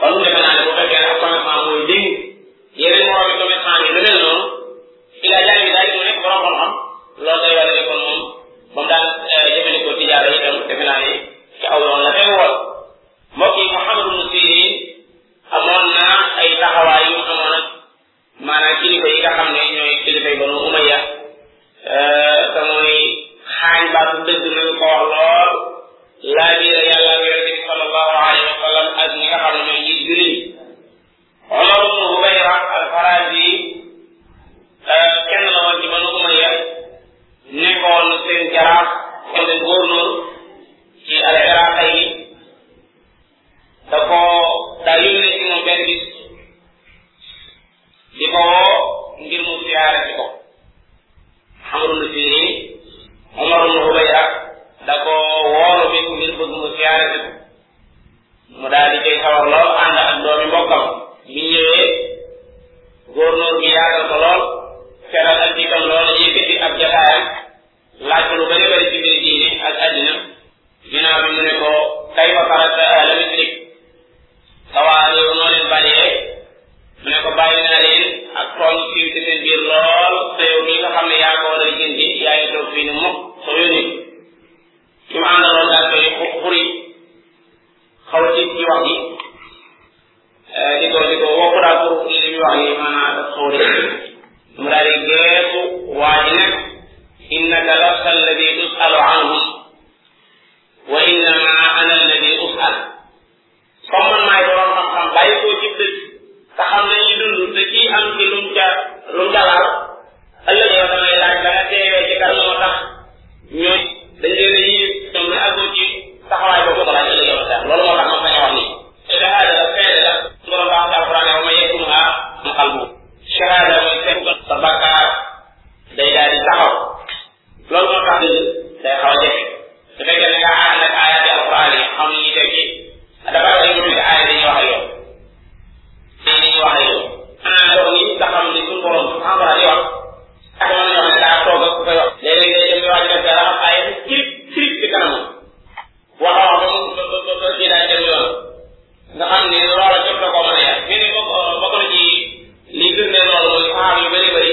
S1: kon defe naa ne bu fekkee ne ak commerçant mooy dégg yeneen morom yi commerçant yi lu mel noonu ci la jàng daal mu nekk borom xam-xam loolu day wane ne kon moom ba mu daan jëfandikoo tijaara itam defe naa ne ci aw yoon la tegu woon mbokk yi Muhammadu Musiiri amoon na ay taxawaay yu amoon ak maanaam kilifa yi nga xam ne ñooy kilifa yi banu umayya te mooy xaañ baatu dëgg nañu ko wax lool laa biira yàlla ak yonente bi sallallahu alayhi wa sallam ak ñi nga xam ne ñooy njiit julli ñi Omar ibn Hubayra al-Farazi kenn la woon ci banu umayya nekkoon seen jaraaf wala góornóor ci al iraq yi da ko daa yónnee ci moom benn bis di ko woo ngir mu siyaare ci ko Amru ibn Sirin Umar ibn Hubayra da ko woolu bi ngir bëgg mu siyaare ci ko mu daal di koy sawar lool ànd ak doomi mbokkam bi ñëwee góornóor bi yaatal ko lool feral ak dikkam lool yëkkati ab jataayam laaj ko lu bari bari ci mbiri diine ak àddina ginnaaw bi mu ne ko kay fa farata ahla misrik sa waa réew noo leen bàyyee mu ne ko bàyyi naa leen ak tool fii ci seen biir lool te yow mi nga xam ne yaa ko war a jëndi yaa ngi toog fii ni mukk soo yónni ki mu àndaloon daal koy xuri xaw a tiit ci wax ji di ko di ko wokk daal pour li muy wax ni maanaam dafa xaw a def mu daal di geesu waa ji nag innaka lasta alladi tusalu anhu wa innama ana alladi usal comme man maay borom xam-xam bàyyi koo ci dëkk te xam nañu dund te kii am ci lu mu ca lu mu ca laal ëllëg yow damay laaj ba nga teewee ci kan moo tax ñooñ dañ leen a yiir ñoom ñu àggoo ci taxawaay boobu ko laaj ëllëg yow daal loolu moo tax ma sañ a wax nii shahada la feede la borom baax daal Alxuraan ne wa man yaktumha mu xalbu shahada mooy fekk sa bakkaar day daal di taxaw loolu moo tax dëgg day xaw a jafe su fekkee ne nga ànd ak aaya bi alquran yi xam ni ñuy tekki dafa am ay mbir aaya dañuy wax ak yow ay dañuy wax ak yow maanaam dox ni nga xam ni suñu borom subhanahu wa taala di wax ak man ñoo xam ne daa toog ak ku koy wax léeg-léeg day dem wax def dara xam aaya bi trip trip ci kanam wax a wax ba mu ba ba kii daal dem yoon nga xam ni loola jot na koo mën a yàq mais ni bokk bokk na ci li gën ne loolu mooy saxaaba yu bëri bëri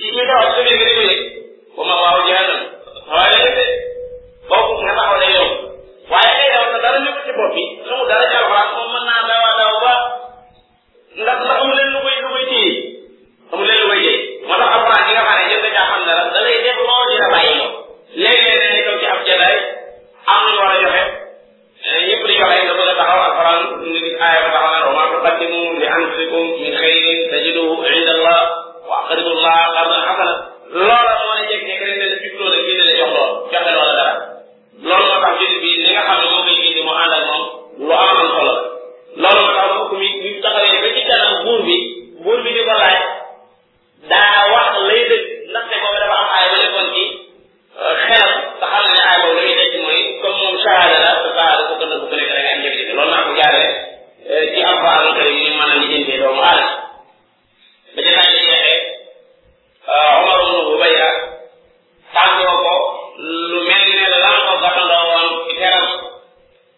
S1: li ñuy dawal su dee gën a ba ma waaw jaanam waaye la defee boobu nga taxaw ne yow waaye ngay daw te dara ñëpp ci bopp bi su mu dara jàll xalaat moom mën naa dawa daw ba ndax ndax amu leen lu koy lu koy téye amu leen lu koy téye moo tax alxuraan gi nga xam ne jël nga caa xam dara da lay def loo dina bàyyi loo léeg-léeg dañuy toog ci ab jataay am lu ñu war a joxe ñëpp di joxe nga bëgg a taxaw alquran nga gis aaya ba taxaw naan wa maa tuqaddimu li anfusikum min xayrin tajiduhu inda allah wa aqridu allah qardan xasana loola moo ne jekk nekk rek ne la jubloo la génne la jox lool joxe loola dara loolu moo tax jënd bi li nga xam ne moo koy génne mu ànd ak moom lu am am solo loolu moo tax mbokk mi ñu taxawee ba ci kanam buur bi buur bi di ko laaj daa wax lay dëgg ndax ne boobu dafa am aay ba nekkoon ci xelam te xam ne aay boobu la muy nekk mooy comme moom saada la te saada ko gën a bu ko nekk da nga am jafe-jafe loolu naa ko jaaree ci alxuraan karim ni mën a lijjantee doomu aadama ba ca naa jeexee Omar ibn Hubayra tàngoo ko lu mel ne la lan ko gàttandoo woon ci teram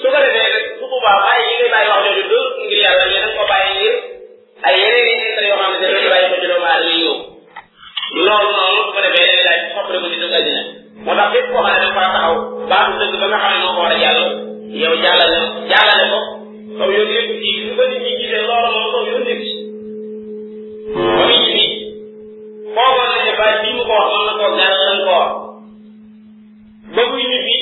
S1: su ko defee nag su boobaa bàyyi yi ngay bàyyi wax jooju doo ngir yàlla mais danga ko bàyyi ngir ay yeneen i intérêt yoo xamante ne dañu bàyyi ko ci doomu aadama yi ñëw loolu noonu su ko defee dañuy laaj soppare ko ci dëgg àddina moo tax képp koo xam ne dafa war a taxaw baatu dëgg ba nga xam ne moo ko war a jàll yow jàllale jàllale ko kaw yoon yëpp ci ñu ko nit ñi gisee loolu moom kaw yoon nekk ci ba muy ci nit foogoon na ne baat bii mu ko wax mën na koo gàll lan ko wax ba muy nit bi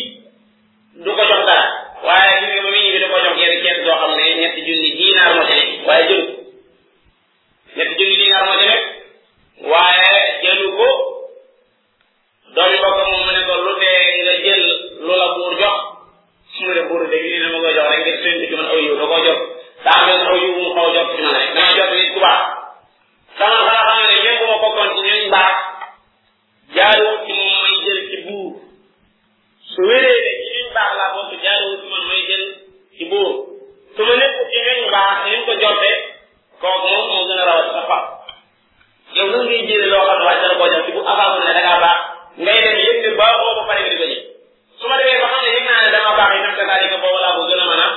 S1: du ko jox dara waaye gis nga ba muy ñibbi da ko jox genn ceeb doo xam ne ñetti junni dinaar moo ci nekk waaye jël ñetti junni dinaar moo ci nekk waaye jëlu ko doomi bokk moom mu ne ko lu tee nga jël lu la buur jox mu ne buur dëgg lii dama koy jox rek ngir seen ci man aw yiw da koo jox daa am benn aw yiw mu xaw jox ci man rek dama jox nit ku baax sama xalaat xam ne même bu ma bokkoon ci ñooñ baax jaaduwut ci moom may jël ci buur su wéree ne ci ñun baax laa bokk jaaduwut ci man may jël ci buur su ma nekk ci ñun baax ni mu ko jottee kooku moom moo gën a rawat sa far yow nan ngay jëlee loo xam ne wàcc na koo jox ci bu avant mu ne da ngaa baax ngay dem yëpp ne baaxoo ba pare nga di ko jël su ma demee ba xam ne yëg naa ne dama baax yi nag daal di ko boobu laa ko gën a mën a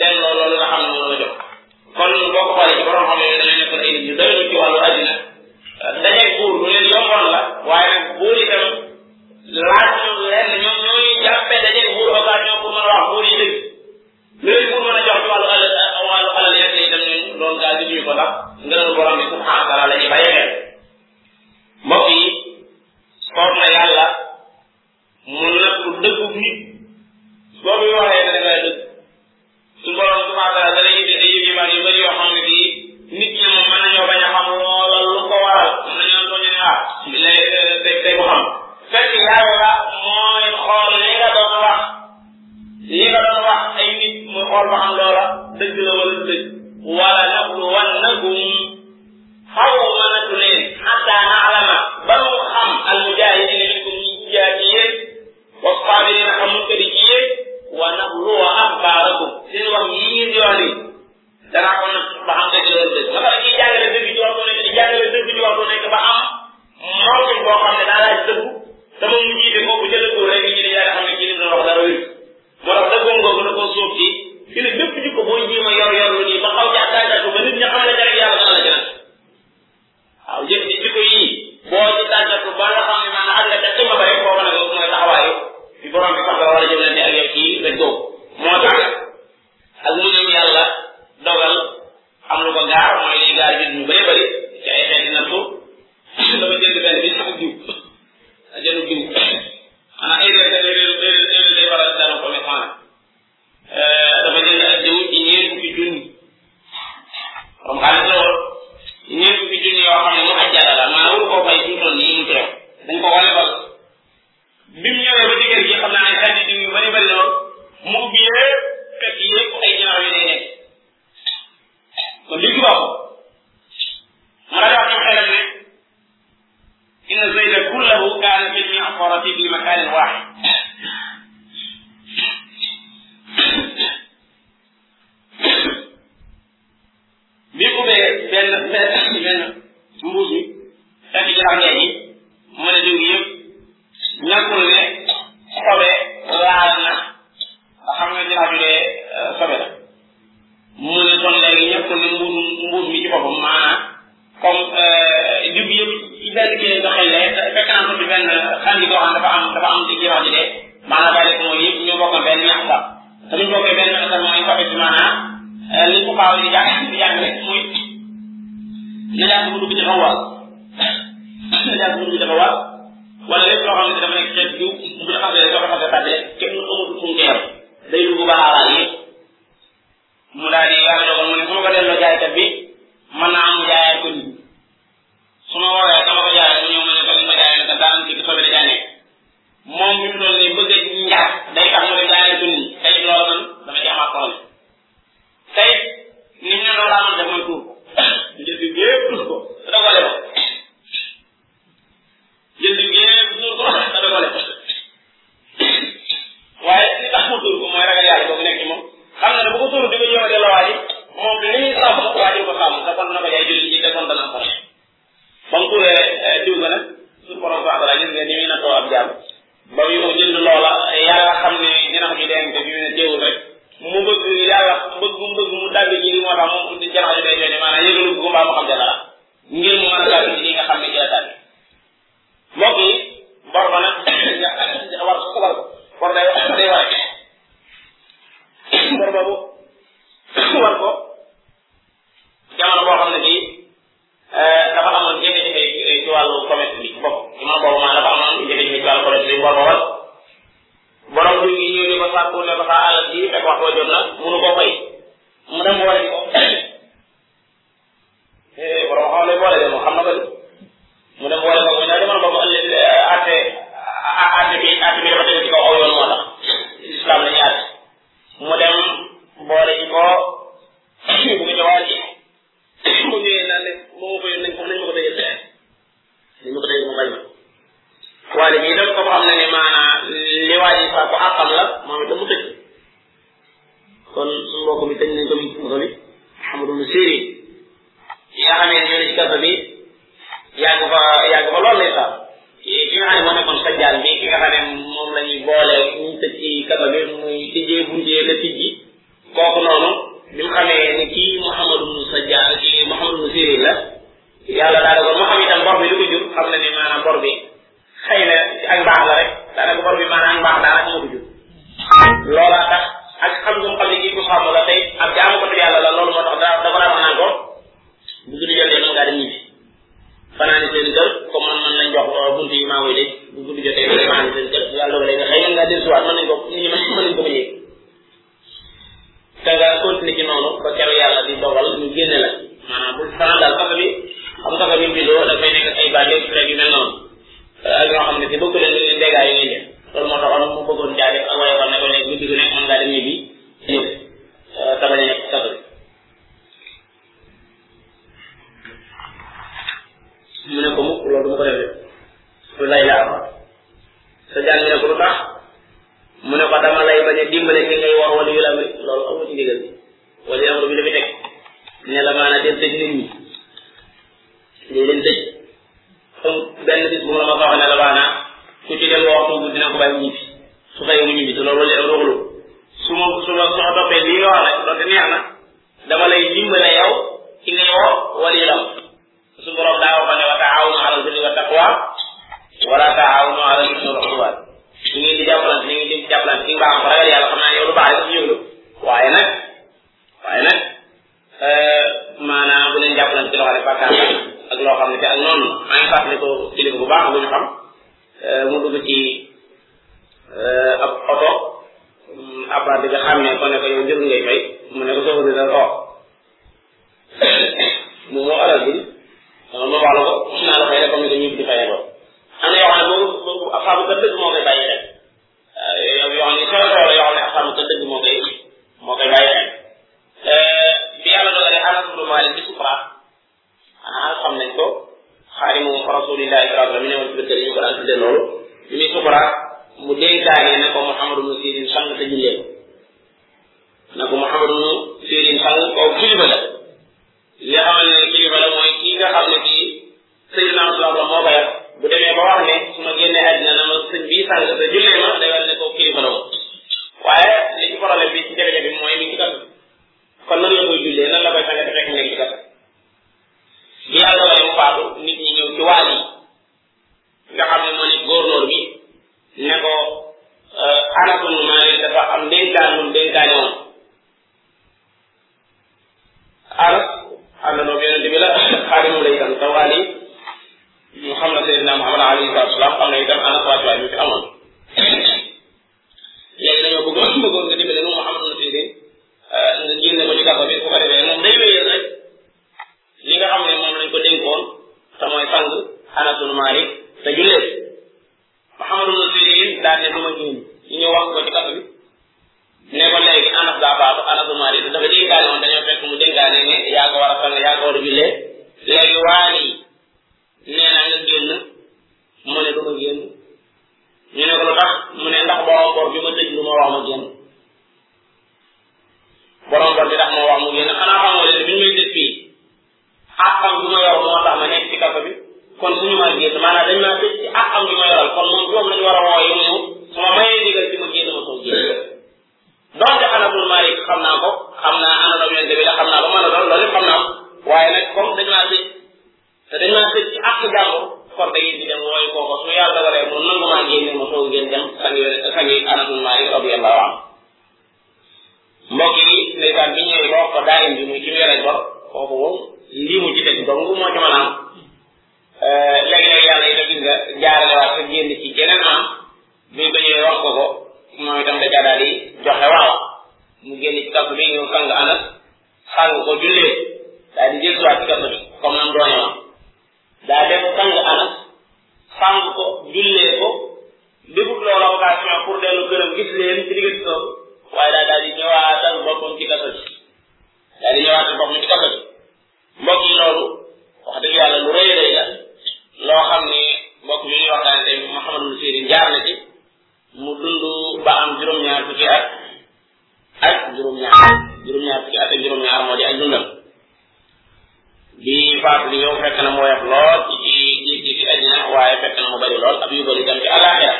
S1: delloo loolu nga xam ne moom la jox kon boo ko xoolee ci borom xam ne dañu nekk ay nit ñu doy ci wàllu àddina dañuy buur lu leen yomboon la waaye nag buur itam laaj ñu lenn ñoom ñooy jàppee dañuy buur occasion pour mën a wax buur yi dëgg lu leen buur mën a jox ci wàllu alal wàllu alal yëpp la itam ñun loolu daal di ñuy ko ndax ngënal borom bi subhanahu wa taala la ñuy bàyyi xel mbokk yi soob na yàlla mu nattu dëggu nit boo ko waxee da ngay dëgg su borom subhanahu wa taala dana indi ay yëf yu mag yu bëri yoo xam ne bii nit ñi moom mën nañoo bañ a xam loola lu ko waral mën nañoo ko ñu ne ah bi lay teg teg bu xam fekk yàlla mooy xool li nga doon wax li nga doon wax ay nit mu xool ba xam loola dëgg la wala dëgg wala nabluwannakum xaw mënatu leen xataa naalama ba mu xam al mujahidina minkum ñi jiyaa ci yéen wa saabirina xam mu tëri ci yéen wa nabluwa axbaarakum seen wax yi ngeen di wax ni danaa ko nag ba xam dëgg la dëgg nga xam ne kii jàngale dëgg ci waxtu nekk di jàngale dëgg ci waxtu nekk ba am mawqif boo xam ne daa laaj dëgg sama mu jiite kooku jëlagul rek ñu ne yaa nga xam ne kii li mu doon wax dara wér moo tax dëggum googu da koo sóob ci fi ne bépp jikko booy jéem a yor yor lu nii ba xaw ci attaajatu ba nit ña xam la ca rek yàlla dana la gënal waaw jëf ci jikko yii boo ci tàggatu ba nga xam ne maanaam àgg nga ca cëmba ba rek foofu nag mooy taxawaayu bi borom bi sax la war a jëflante ak yow ci lañ googu moo tax ak mu ñëw yàlla dogal am lu ko gaar mooy liy gaar nit ñu bëree bëri ci ay xeeti nattu dama jënd benn bi sax diw a jënd diw xanaa ay réer day réer day réer day faral di dara ko ne xanaa dafa jënd ak diw ci ñeent fukki junni comme xaalis la woon ñeent fukki junni yoo xam ne mu ajjala la maanaam wuru koo fay ci toll nii mu teew dañ ko wale ba bi mu ñëwee ba jigéen gi xam naa ay xeeti diw yu bari bari la woon mu ubbi yëpp fekk yëpp ay ginnaaw yi day nekk kon lii ci boppam mu la wax ñoom xelal ne inna zayda kullahu kaana min mi'farati fi makanin waaxid bi mu ubbee benn benn benn mbuus mi fekk ci xam ne mu ne diw yëpp ñàkkul ne sobe laal na nga xam nga jinax bi dee euh, sobe la mu ne kon léegi ñàkkul ne mbuur mbuur mi ci boppam maanaam comme euh, jub yëpp ci benn kii lañ ko xellee fekk naa ko ci benn xandi boo xam dafa am dafa am ci jinax bi dee maanaam bàyyi ko mooy yëpp ñoo bokkoon benn ñax sax te li bokkee benn asal mooy fabit bi maanaam li ko faaw di jàng di jàng rek muy li daal mu dugg ci xawaal li daal mu dugg ci xawaal wala lépp loo xam ne dafa nekk xeet jiw bu ñu xasee soo ko xasee tàddee kenn amatul fu mu teew day dugg ba xaalaal yi mu daal di yàlla dogal mu ne su ma ko delloo jaaykat bi mën naa am mu jaayaat ko nit su ma woowee sama ko jaayee mu ñëw ma ne ko li ma jaayee ne ko daan ci sobe da jaayee moom mi mu doon nii bëgg a njaar day tax mu ne gaa yi dund tey loolu man dama ci amaat problème tey ni ñu ne loolu laa mën def mooy tuur ko jël bi yëpp tuur ko te da ko leb jël bi yëpp tuur ko te da ko leb waaye li tax mu tuur ko mooy ragal yàlla boobu nekk ci moom xam na ne bu ko tuur di ko jéem a delloo waa ji moom li ñuy sàmm waa ji ko sàmm te kon na ko jaay julli ji te kon dana ko ba mu tuuree diw ga nag suñu borom subhanahu wa taala gis nga ni muy nattoo ab jaam ba muy ko jënd loola yàlla xam ne janax bi dee te bi mu ne teewul rek mu bëgg yàlla bëgg mu bëgg mu dàgg ji li moo tax moom di janax bi day jone maanaam yëgalu ko mbaa mu xam ca dara ngir mu mën a dàgg li nga xam ne ci la dàgg mbokk yi bor ba nag nga war ko war ko bor day day war bor boobu war ko jamono boo xam ne bii dafa amoon jafe-jafe ci wàllu commerce bi ci bopp imaam boobu maa dafa amoon jafe-jafe ci wàllu commerce bi boobu war borom bi ñu ñëw di ko sàkku ne ko sa alal ji fekk wax ko jot na mënu koo fay mu dem boole ko borom xam ne boole de moom xam na ko de mu dem boole ko mu ne demal ba mu ëllëg atte atte bi atte bi dafa tegu ci kaw aw yoon moo tax islam la ñu atte mu dem boole ci ko bu ko ci waa ji mu ñëwee daal ne moo ko yónnee wax nañ ma ko dajal nañ ma ko dajal ma bañ ma waaye bi itam comme xam na ne maanaam li waa ji faa ko àqam la moom itam mu tëj kon suñu mbokk mi tëj nañ ko mi ko mi Amadou Lu Séeri yi nga xamee ne ñoo ne ci kaso bi yàgg fa yàgg fa lool lay sax ki nga xam ne moo nekkoon sajjaal bi ki nga xam ne moom la ñuy boole ñu tëj ci kaso bi muy tijjee buntee la tijji kooku noonu bi mu xamee ni kii Mouhamadou ibnu Sajjaar kii Mouhamadou ibnu Sirin la yàlla daa dogal mu xam itam bor bi lu ko jur xam na ni maanaam bor bi xëy na ak mbaax la rek daanaka bor bi maanaam ak mbaax daanaka moo ko jur loola tax ak xam nga mu xam ne kii ku sàmm la tey ak jaamu ko yàlla la loolu moo tax da dafa daan naan ko bu guddi jotee mën ngaa dem ñibbi fanaan seen kër comme man man lañ jox bunt yi maa koy dégg bu guddi jotee fanaan seen kër yàlla dogalee nga xëy mën ngaa dellusiwaat mën nañ ko nit ñi mën nañ ko bañ te nga continuer ci noonu ba keroog yàlla di dogal ñu génne la maanaam bul fanaan daal kaso bi xam kaso bi bindoo dafay nekk ay bànneew ci rek yu mel noonu ak ñoo xam ne si bëgg leen leen dégâts yi ngay def loolu moo taxoon mu bëggoon caa def ak waaye xam ne ko léegi guddi gu nekk mën ngaa dem ñibbi ñëw te bañ a nekk kaso bi mu ne ko mukk loolu du ma ko def de lu lay laa sa jàng ne ko lu tax mu ne ko dama lay bañ a dimbale ci ngay war wala yu la amee loolu amu ci ndigal wala yu amul bi dafa teg ne la maanaam del tëj nit ñi day leen tëj am benn bis bu mu la ma ko wax ne la maanaam ku ci dem waxtu bu dina ko bàyyi ñibbi su fay mu ñibbi te loolu wala am roxlu su ma su ma soo toppee lii nga wax rek loolu neex na dama lay dimbale yow ci ngay war wala yu la am su borom daa waxoon ne wa taawunu alal birri wa taqwa wala taawunu alal ismi wal udwan su ngeen di jàppalante ni ngeen di jàppalante ci mbaax ko ragal yàlla xam naa ne yow lu baax rek ñu yëglu waaye nag waaye nag maanaam bu leen jàppalante ci loo xam ne bàkkaar la ak loo xam ne te ak noonu la maa ngi fàttali ko kilifa bu baax bu ñu xam mu dugg ci ab oto appareil bi nga xam ne ko ne ko yow jël ngay fay mu ne ko soo ko dal oo moom moo alal bi dama ma wax la ko wax naa la fay rek comme ni ko ñëpp di fayee ko am na yoo xam ne boobu boobu asaabu ka dëgg moo koy bàyyi xel yow yoo xam ne soo soo la yoo xam ne asaabu ka dëgg moo koy moo koy bàyyi xel bi yàlla dogalee anas bu maalik bi sufra ah xam nañ ko xaarimu rasulillahi sallallahu alayhi wa sallam mi ne woon ci biir kër yi ñu ko daan tuddee loolu bi muy sufra mu dénkaane ne ko Muhammadu Musirin sang te jullee ko na ko Mouhamadou Serigne Sall kaw kilifa la li nga xamal ne kilifa la mooy kii nga xam ne kii sëñ naa la moo ko yar bu demee ba wax ne su ma génnee àddina na ma sëñ bii sàll sa jullee ma day wal ne kaw kilifa la woon waaye li ci problème bi ci jafe-jafe bi mooy mi ngi ci kaso kon nan la koy jullee nan la koy sànga te fekk nekk ci kaso bi yàlla la mu faatu nit ñi ñëw ci waal yi nga xam ne moo ne góornóor bi ne ko Anas ibn Maalik dafa am dénkaan lu dénkaane woon Anas àndandoo bi yonente bi la xaadim lay itam taw ali ñu xam na Seydina Muhammad alayhi salaatu salaam xam na itam Anas waatuwaay bi fi amoon léegi dañoo bëggoon bëggoon nga dimbale nu Muhammad na Sirin nga génne ko ci kaso bi bu ko defee moom day wéyal rek li nga xam ne moom lañ ko dénkoon te mooy sang Anas ibn Malik te jullee Muhammad ibn Sirin daal ne duma juum ñu ñëw wax ko ci kaso bi ne ko léegi Anas daa faatu Anas ibn Malik dafa dénkaane woon dañoo fekk mu dénkaane ne yaa ko war a sang yaa ko war a jullee léegi waa nii nee na nga génn mu ne du ma génn ñu ne ko lu tax mu ne ndax borom bor bi ma tëj lu ma wax ma génn borom bor bi tax ma wax mu génn xanaa xamoo leen bi ñu may tëj fii àqam bi ma yor moo tax ma nekk ci kaso bi kon suñu ma génn maanaam dañ maa tëj ci àqam bi ma yoral kon moom doom lañu war a wooye mu ñëw su ma mayee ndigal ci ma génn ma soo génn donte Anas bun Malik xam naa ko xam naa ana doom yonte bi la xam naa ba mën a doon loolu xam naa ko waaye nag comme dañ maa tëj te dañ maa tëj ci àq jàmbur kon da ngeen di dem mooy kooku su yàlla waree mu nangu maa génne ma soog ngeen dem sang yooyu sang yi Anas ibn Maalik radiyallahu anhu mbokk yi ndeysaan bi ñëwee ba wax ko daayim bi muy ci yore bor kooku moom lii mu ci teg dong moo ci mën a am léegi-léegi yàlla yi da gis nga jaarale waat sa génn ci geneen am bi ba ñëwee wax ko ko moom itam da caa daal di joxe waaw mu génn ci kàpp bi ñëw sang Anas sang ko jullee daal di jël suwaat ci kaso bi comme nam doone woon daa dem sang anas sang ko jullee ko defut loolu occasion pour dellu këram gis leen ci diggante ko waaye daa daal di ñëwaatal boppam ci kaso bi daal di ñëwaatal boppam ci kaso bi mbokk yi loolu wax dëgg yàlla lu rëy rëy la loo xam ne mbokk mi ñuy waxtaan tey Mouhamadou Seydi jaar na ci mu dund ba am juróom-ñaar fukki at ak juróom-ñaar juróom-ñaar fukki at ak juróom-ñaar moo di ak dundam bi faatu di ñëw fekk na mu woyof lool ci ci ci ci ci àddina waaye fekk na mu bari lool ab yu bari dem ci àllaaxira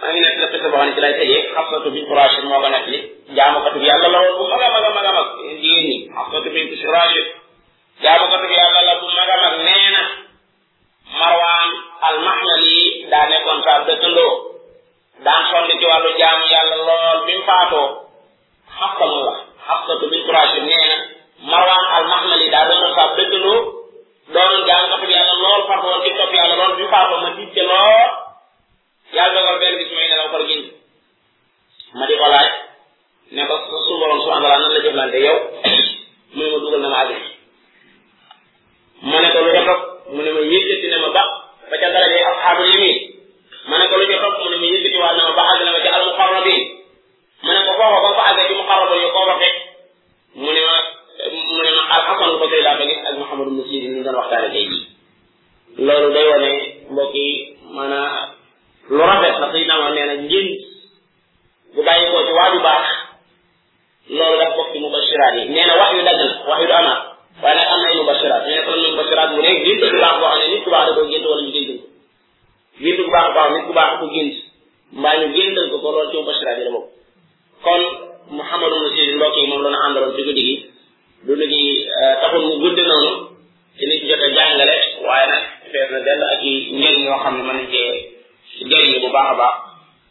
S1: maa ngi nekk la pese boo xam ne ci lay tëjee xafsatu bi Quraysh moo ko nekk li jaamukatu bi yàlla la woon bu mag a mag a mag a mag jigéen ñi xafsatu bi Quraysh jaamukatu bi yàlla la bu mag a mag nee na Marwaan al-Mahlali daa nekkoon saa dëkkandoo daan sonn ci wàllu jaamu yàlla lool bi mu faatoo xafsa mu wax xafsatu bi turaasi nee na marwaan al maxmali daa doon saa dëkkaloo doon jaamu ko yàlla lool farlu woon ci topp yàlla lool bi mu faatoo ma diit ca lool yàlla dogal benn bis may nelaw far génn ma di ko laaj ne ko suñu borom subhanahu wa taala nan la jëflante yow mu ne ma dugal na ma àgg ma ne ko lu ko topp mu ne ma yëkkati na ma ba ba ca daraje asxaabul yamin ma ne ko lu ko topp mu ne ma yëkkati waat na ma ba àgg na ma ca al muqarrabin ma ne ko foofa ba fa àgg ci muqarrabul yi koo waxee mu ne ma mu ne ma alxasan ko tey laa ko gis ak Muhammadu Muslim ñu doon waxtaane tey jii loolu day wane mbokk yi maanaam lu rafet la Seydina Omar nee na ngeen bu bàyyi ko ci waaju baax loolu daf bokk ci mubashiraat yi nee na wax yu dagg la wax yu du amaat waaye nag am na ay mubashiraat nee na ko lan mubashiraat mu ne gént bu baax boo xam ne nit ku baax da koo gént wala ñu gént ko gént bu baax baax nit ku baax ko gént mbaa ñu géntal ko ko loolu ci mubashiraat yi la bokk kon Mouhamadou Moussa mbokk yi moom la ñu àndaloon ci guddi gi du léegi taxul mu gudd noonu ci liñ jot a jàngale waaye nag fees na dell ak i njëriñ yoo xam ne mën nañ cee jëriñ bu baax a baax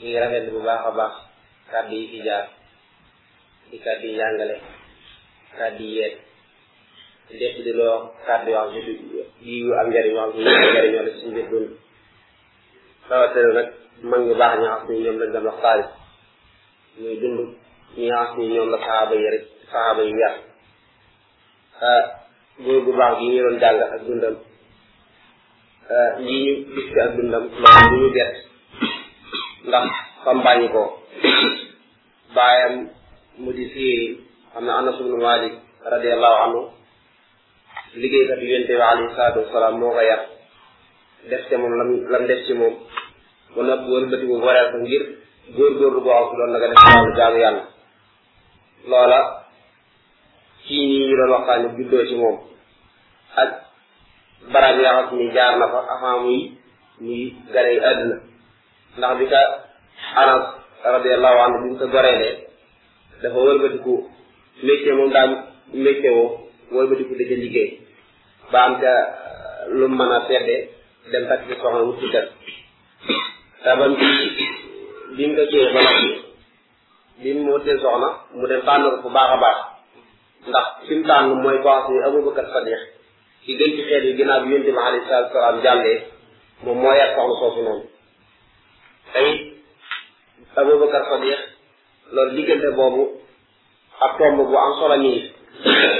S2: ñu ngi rafet bu baax a baax kàddu yi fi jaar di kàddu yi jàngale kàddu yi yeet lépp di loo kàddu yoo xam ne du yi yu am njëriñ yoo xam ne ñu njëriñoo la suñu biir dund rawatina nag mag ñu baax ñoo xam ne ñoom lañ doon wax xaalis muy dund ñi nga xam ne ñoom la saxaaba yi rek saxaaba yi yar góor gu baax gi ñu doon jàng ak dundam lii ñu gis ci ak dundam maanaam lu ñu bett ndax campagne ko baayam mu di siiri xam na anas ibnu malik radiallahu anhu liggéeykat yu yonte bi alayhi salaatu wasalaam moo ko yar def ci moom lam lam def ci moom ba noppi wëlbati bu wareel ko ngir góorgóorlu boo xam si doon na nga def wàllu jaamu yàlla loola kii nii ñu doon waxtaane juddoo ci moom ak barab yoo xam ni jaar na fa avant muy muy gane yi àdduna ndax bi ka anas radiallahu anhu bi mu ko goree de dafa wëlbatiku métier moom daal métier woo wëlbatiku da ca liggéey ba am ca lu mën a sedde dem takk ci soxna wut ci kër te bam bi mu ko ciyee ba noppi bi mu wutee soxna mu dem tànn ko bu baax a baax ndax fi mu tànn mooy koo xam ne Abubakar Sadiq ki gën ci xeet yi ginnaaw bi yonent bi alayhi salaatu salaam jàllee moom moo yar soxna soosu noonu tey Abubakar Sadiq loolu diggante boobu ak tomb bu am solo nii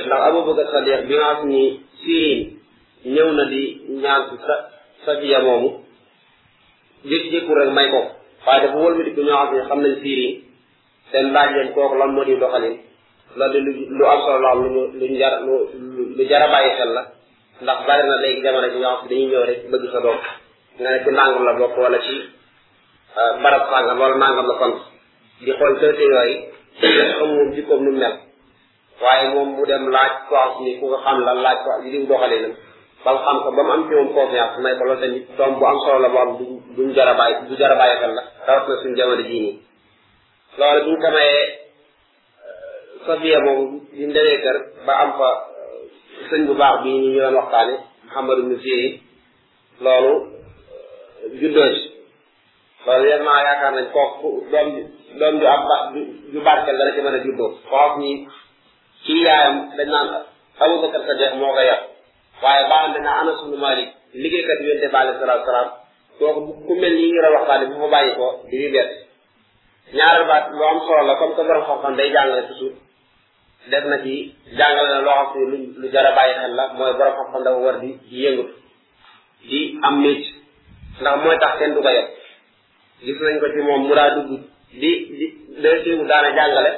S2: ndax Abubakar Sadiq bi nga xam ni Sirin ñëw na di ñaan si sa Safiya moomu jékki-jékku rek may ko waaye dafa wëlbati ko ñoo xam ne xam nañ fiiri seen laaj leen kooku lan moo di doxalin loolu lu lu am solo loo xam lu lu jar lu lu jar a bàyyi xel la ndax bari na léegi jamono ji ñoo xam dañuy ñëw rek bëgg sa doom nga ne ci nangam la bokk wala ci euh, barab sàngam wala nangam la sant di xool kër yooyu xam moom jikkoom nu mel waaye moom mu dem laaj soxas ni ku nga xam la laaj ko li mu doxalee nag ba nga xam ko ba mu am ci moom confiance may ko loolu tamit doom bu am solo la boo am du duñ jar a bàyyi du jar a bàyyi xel la rawat na suñu jamono jii nii loolu bi ñu ko mayee Safiya moom bi mu demee kër ba am fa sëñ bu baax bii ñu ñu doon waxtaane Mouhamadou Moussé loolu juddoo ci loolu yéen maa yaakaar nañ kooku doom bi doom bi am ba du barkeel dana ci mën a juddoo kooku ñi ci yaayam dañ naan Abu Bakar Sadiq moo ko yar waaye baax na naa Anas ibn Malik liggéeykat bi yonte bi alayhi salaatu salaam kooku ku mel ni ñu la waxtaane bu fa bàyyi ko di ñu bett ñaareel baat lu am solo la comme que borom xam-xam day jàngale toujours def na ci jàngale na loo xam ne lu jar a bàyyi xel la mooy borom xam-xam dafa war di yëngatu di am mécc ndax mooy tax kenn du ko yeb gis nañ ko ci moom mu daa dugg di di da siiwu daana jàngale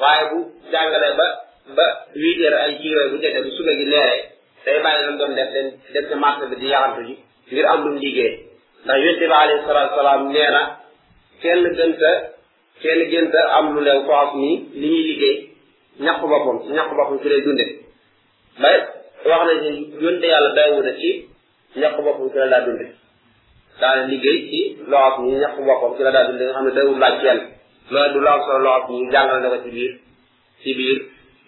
S2: waaye bu jàngale ba ba huit heures ay kii yooyu bu jotee bu suba gi leeree day bàyyi lam doon def dem dem ca marché bi di yaxantu ji ngir am lu mu liggéey ndax yonte bi alayhi salaatu salaam nee na kenn gënta kenn gënta am lu leew ko as nii li ñuy liggéey ñàkk boppam ci ñàkk boppam ci lay dunde ba wax na ci yonte yàlla daawuda ci ñàkk boppam ci la daa dunde daana liggéey ci loxob ñi ñàkk boppam ci la daa dunde nga xam ne dawul laaj kenn loolu du loxob solo loxob ñi jàngal na ko ci biir ci biir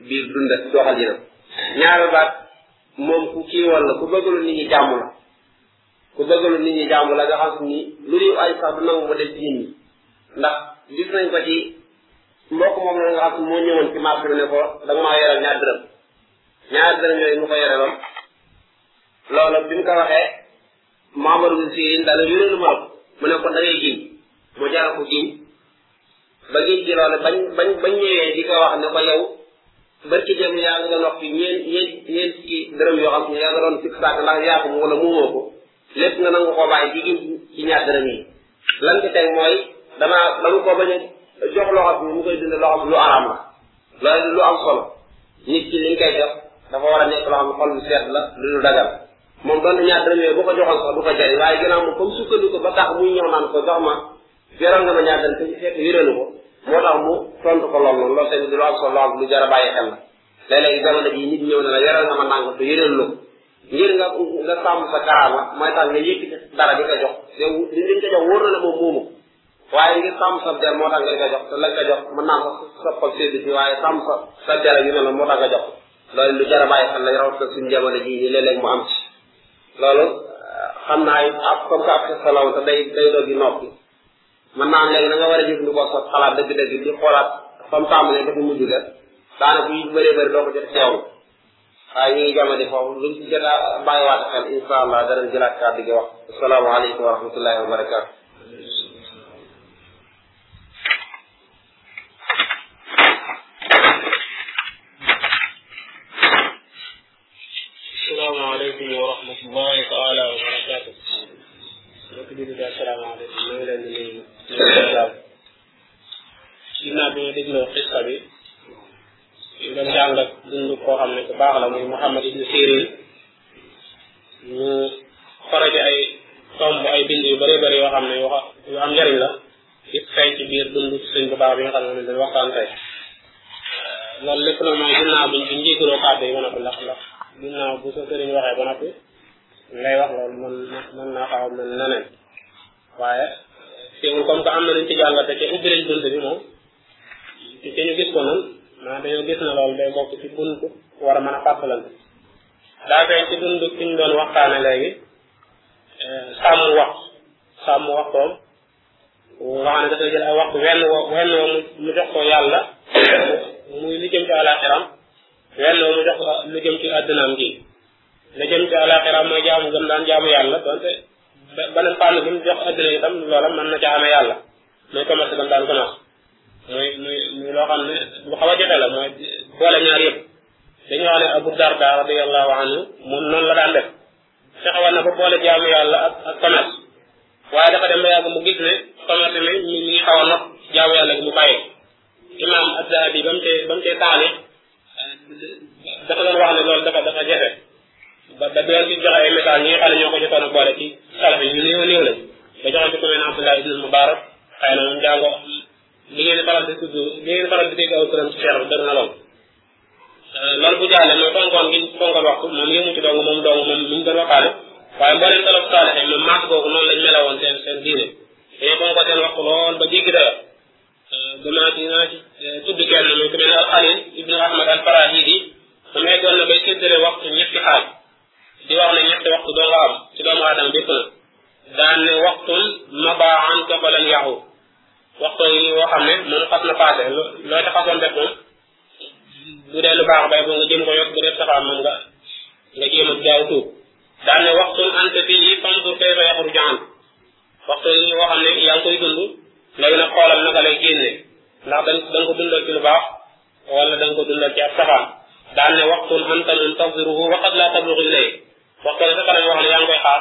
S2: biir dunda doxal yi nag ñaari baat moom ku kii woon la ku bëggalu nit ñi jàmm la ku bëgg lu nit ñi jaamu la nga xam ni lu ñuy ay sax du nangu mu def ci nit ñi ndax gis nañ ko ci mbokk moom la nga xam moo ñëwoon ci marché bi ne ko da nga maa yoral ñaar dërëm ñaar dërëm yooyu mu ko yoraloon loolu bi mu ko waxee Mamadou Sine daal yore lu ma mu ne ko da ngay giñ mu jaar ko giñ ba géej gi loolu bañ bañ bañ ñëwee di ko wax ne ko yow barki dem yaa nga doon wax fi ñeen ñeen ñeen ci dërëm yoo xam ne yaa nga doon sik saak ndax yaa ko wala muumoo ko lépp nga nangu ko bàyyi jigéen ci ñaar dërëm yi lan ci teg mooy dama dama ko bañ a jox loxo bi mu koy dund loxo bi lu araam la loolu lu am solo nit ki liñ koy jox dafa war a nekk loo xam ne xol bu seet la lu lu dagal moom donte ñaar dërëm yooyu bu ko joxoon sax du ko jëriñ waaye ginnaaw moom comme sukkandiku ba tax muy ñëw naan ko jox ma jaral nga ma ñaar dem te fekk wéralu ko moo tax mu tontu ko loolu noonu loolu tamit lu am solo lu jar a bàyyi xel la léeg-léeg jamono bii nit ñëw na la yaral nga ma nangam te yëral la ngir nga nga sàmm sa karaama mooy tax nga yëkk dara di ko jox te li liñ ko jox wóor na la moom moomu waaye ngir sàmm sa der moo tax nga di ko jox te lañ ko jox mën naa ko soppal sédd ci waaye sàmm sa sa der yu ne la moo tax nga jox loolu lu jar a bàyyi xel la rawatina suñu jamono jii nii léeg-léeg mu am ci loolu xam naa it ab comme que ab sa salaw te day day doog di noppi mën naa am léegi da nga war a jóg lu ko sos xalaat dëgg-dëgg di xoolaat fa mu tàmbalee dafa mujj ga daanaka yu bëree bëri doo ko jot teewlu waaye ñu ngi jamadi foofu luñ ci jot a bàyyiwaat xel incha allah danañ jëlaat kàddu gi wax asalaamaaleykum wa rahmatullahi wa barakaatu
S3: salaamaaleykum wa rahmatullahi taala wa barakaatu mbokk bi di daal salaamaaleykum ñu ngi leen di nuyu di leen daal ginnaaw bi ñu dégloo xista bi ñu doon jàngat dund koo xam ne ku baax la muy Muhammad ibn Sirin ñu faraje ay tomb ay bind yu bëree bëri yoo xam ne yoo xam yu am njariñ la ci tey ci biir dund suñ bu baax bi nga xam ne dañ waxtaan tey loolu lépp nag mooy ginnaaw buñ ci njéegaloo kàddu yi ba noppi ndax ndax ginnaaw bu sa sëriñ waxee ba noppi ngay wax loolu mën mën naa xaw a mel neneen waaye teewul comme que am na luñ ci jàngate te ubbi nañ bunt bi moom te te ñu gis ko noonu maanaam dañoo gis na loolu day bokk ci bunt war a mën a fàttalante daa feeñ ci dund ki ñu doon waxtaane léegi sàmm wax sàmm waxtoom nga xam ne dafay jël ay waxtu wenn woo wenn woo mu jox ko yàlla muy lu jëm ci àllaaxiram wenn woo mu jox ko lu jëm ci àddinaam gi la jëm ci àllaaxiram mooy jaamu gëm daan jaamu yàlla donte beneen fànn bi mu jox àddina itam loola mën na ca amee yàlla mooy commerce gam daan commerce muy muy muy loo xam ne lu xaw a jote la mooy boole ñaar yëpp dañu wax ne Abu Darda radiyallahu anhu moom noonu la daan def fexe woon na ba boole jaamu yàlla ak ak commerce waaye dafa dem ba yàgg mu gis ne commerce mi mi ngi xaw a nopp jaamu yàlla gi mu bàyyi imam Azzahabi ba mu tee ba mu tee taali dafa doon wax ne loolu dafa dafa jafe ba ba doon ci joxe ay misaal ñi nga xam ne ñoo ko jotoon a boole ci salaf yi ñu néew néew lañ ba joxoon ci ku mel ne Abdullah ibn Mubarak xëy na moom jàngoo li ngeen faral di tudd li ngeen faral di dégg aw turam ci cheikh bi dara na lool loolu bu jàllee mooy fonkoon gi fonkoon waxtu moom yëngu ci dong moom dong moom mi ñu doon waxaale waaye mboolem salaf saalix yi moom maas googu noonu lañ melawoon seen seen diine dañoo fonkoon seen waxtu lool ba jéggi dara damaa ci naa ci tudd kenn muy ku mel ne Xalil ibnu Ahmad al Farahidi moom eggoon na bay séddale waxtu ñetti xaaj di wax ne ñetti waxtu doo nga am ci doomu aadama bépp na daan ne waxtun mabaa an ko falan yaxu waxtu yi woo xam ne moom xas na paase loo ca xasoon def moom bu dee lu baax bay boo nga jëm ko yokk bu dee safaan moom nga nga jéem a gaaw tuub daan ne waxtu ante fii yi fantur kay fa yaxru jaan waxtu yi woo xam ne yaa ngi koy dund léegi nag xoolal naka lay génne ndax dañ da nga ko dundal ci lu baax wala da nga ko dundal ci ab safaan daan ne waxtu anta muntaziruhu waqad la tablugu ilay waxtu ne sa kanam yoo xam ne yaa ngi koy xaar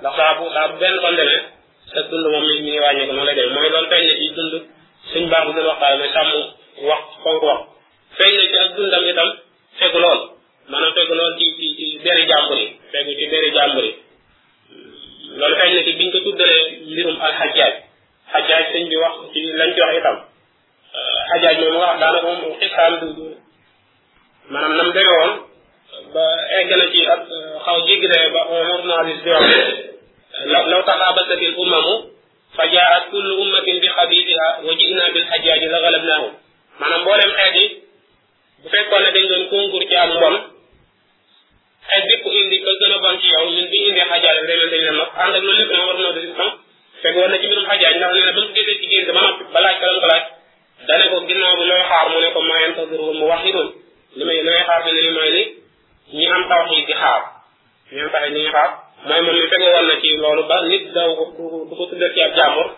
S3: ndax saa bu saa bu benn fan demee sa dund moom mi ngi wàññi ko noonu lay demee mooy doon feeñ na ci dund suñ baax bu doon waxtaan mooy sàmm wax fonk wax feeñ na ci ak dundam itam fekk lool maanaam fekk lool ci ci ci deri jàmbur yi fekk ci deri jàmbur yi loolu feeñ na ci biñ ko tuddalee mbirum alxajaaj xajaaj sëñ bi wax ci lañ ci wax itam xajaaj moom nga wax daanaka moom xisaam du maanaam nam demee woon ba egg na ci ak xaw jéggi daye ba Omar ibn Aziz di wax law law taxaabasat al umamu fa jaat kullu ummatin bi xabiisiha wa ji'na bil xajaaji la galabnaahum maanaam mboolem xeet yi bu fekkoon ne dañ doon concours ci am mbon xeet bépp indi ka gën a bon ci yow ñun bi ñu indee xajaar rek dañ leen nopp ànd ak loolu lépp nag war na di xam fekk war na ci mbirum xajaar ndax nee na ba mu gisee ci gént ba noppi ba laaj ka lam ko laaj dane ko ginnaaw bi looy xaar mu ne ko maa yantazuru mu wax yi doon li may li may xaar fi ne ni mooy li ñi am taw yi di xaar ñi am taw yi ñuy xaar mooy moom mi fekk war na ci loolu ba nit daw ko du ko tuddal ci ab jàmbur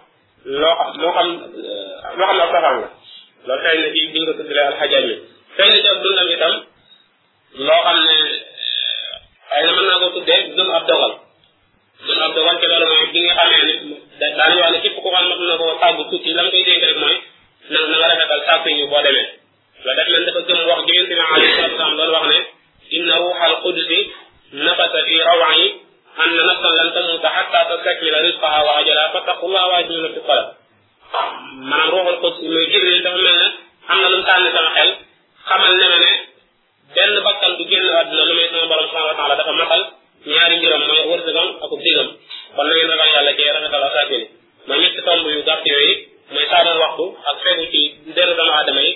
S3: loo xam moo xam euh, loo xam ne ab safaan la loolu xëy na ci bi nga ko tuddalee alxajaar mi xëy na ci ab dundam itam loo xam ne xëy na mën naa ko tuddee gëm ab dogal gëm ab dogal ci loolu mooy bi nga xamee ni da daañu wax ne képp ko xam ne mën na ko tàggu tuuti la nga koy dénk rek mooy na na nga rafetal sàpp yi boo demee la def leen dafa gëm wax jigéen bi nga alayhi salatu wasalam doon wax ne inna ruuxa al qudusi nafasa fi rawayi anna nafsan lan tamuta xatta tastakmila risqaha wa ajalaha fattaqullah wa ajmilu fi talab maanaam ruuxul qudus muy jibril dafa mel ne am na lu mu tànn sama xel xamal ne ma ne benn bakkan du génn àdduna lu may sama borom subhanahu wa taala dafa matal ñaari mbiram mooy wërsëgam ak digam kon na ngeen ragal yàlla cee rafetal asaati ni ma ñetti tomb yu gàtt yooyu mooy saadal waxtu ak fegu ci deru doomu aadama yi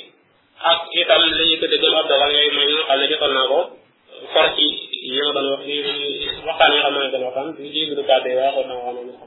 S3: ak itam li ñu tudde gëm ab dogal yooyu mooy nga xam ne jotoon naa ko for ci yi ma doon wax waxtaan yi nga xam ne doon waxtaan di jiitu kàddu yi waxoon naa ko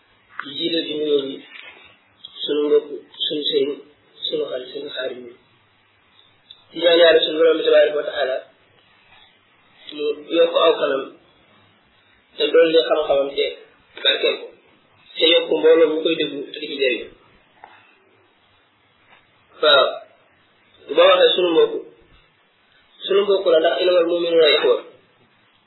S4: di jiite ci nuyoo bi sunu mbokk sunu sëriñ sunu xarit sunu xarit bi di ñaan yàlla sunu borom bi tabaaraka wa taala mu yokk aw kanam te dolli xam-xamam te barkeel ko te yokk mbooloo mu koy déglu te di ci jëriñ waaw bu ma waxee sunu mbokk sunu mbokk la ndax innamal mu'minuuna ixwa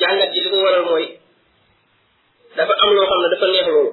S4: jàngat ji li ko waral mooy dafa am loo xam ne dafa neex loolu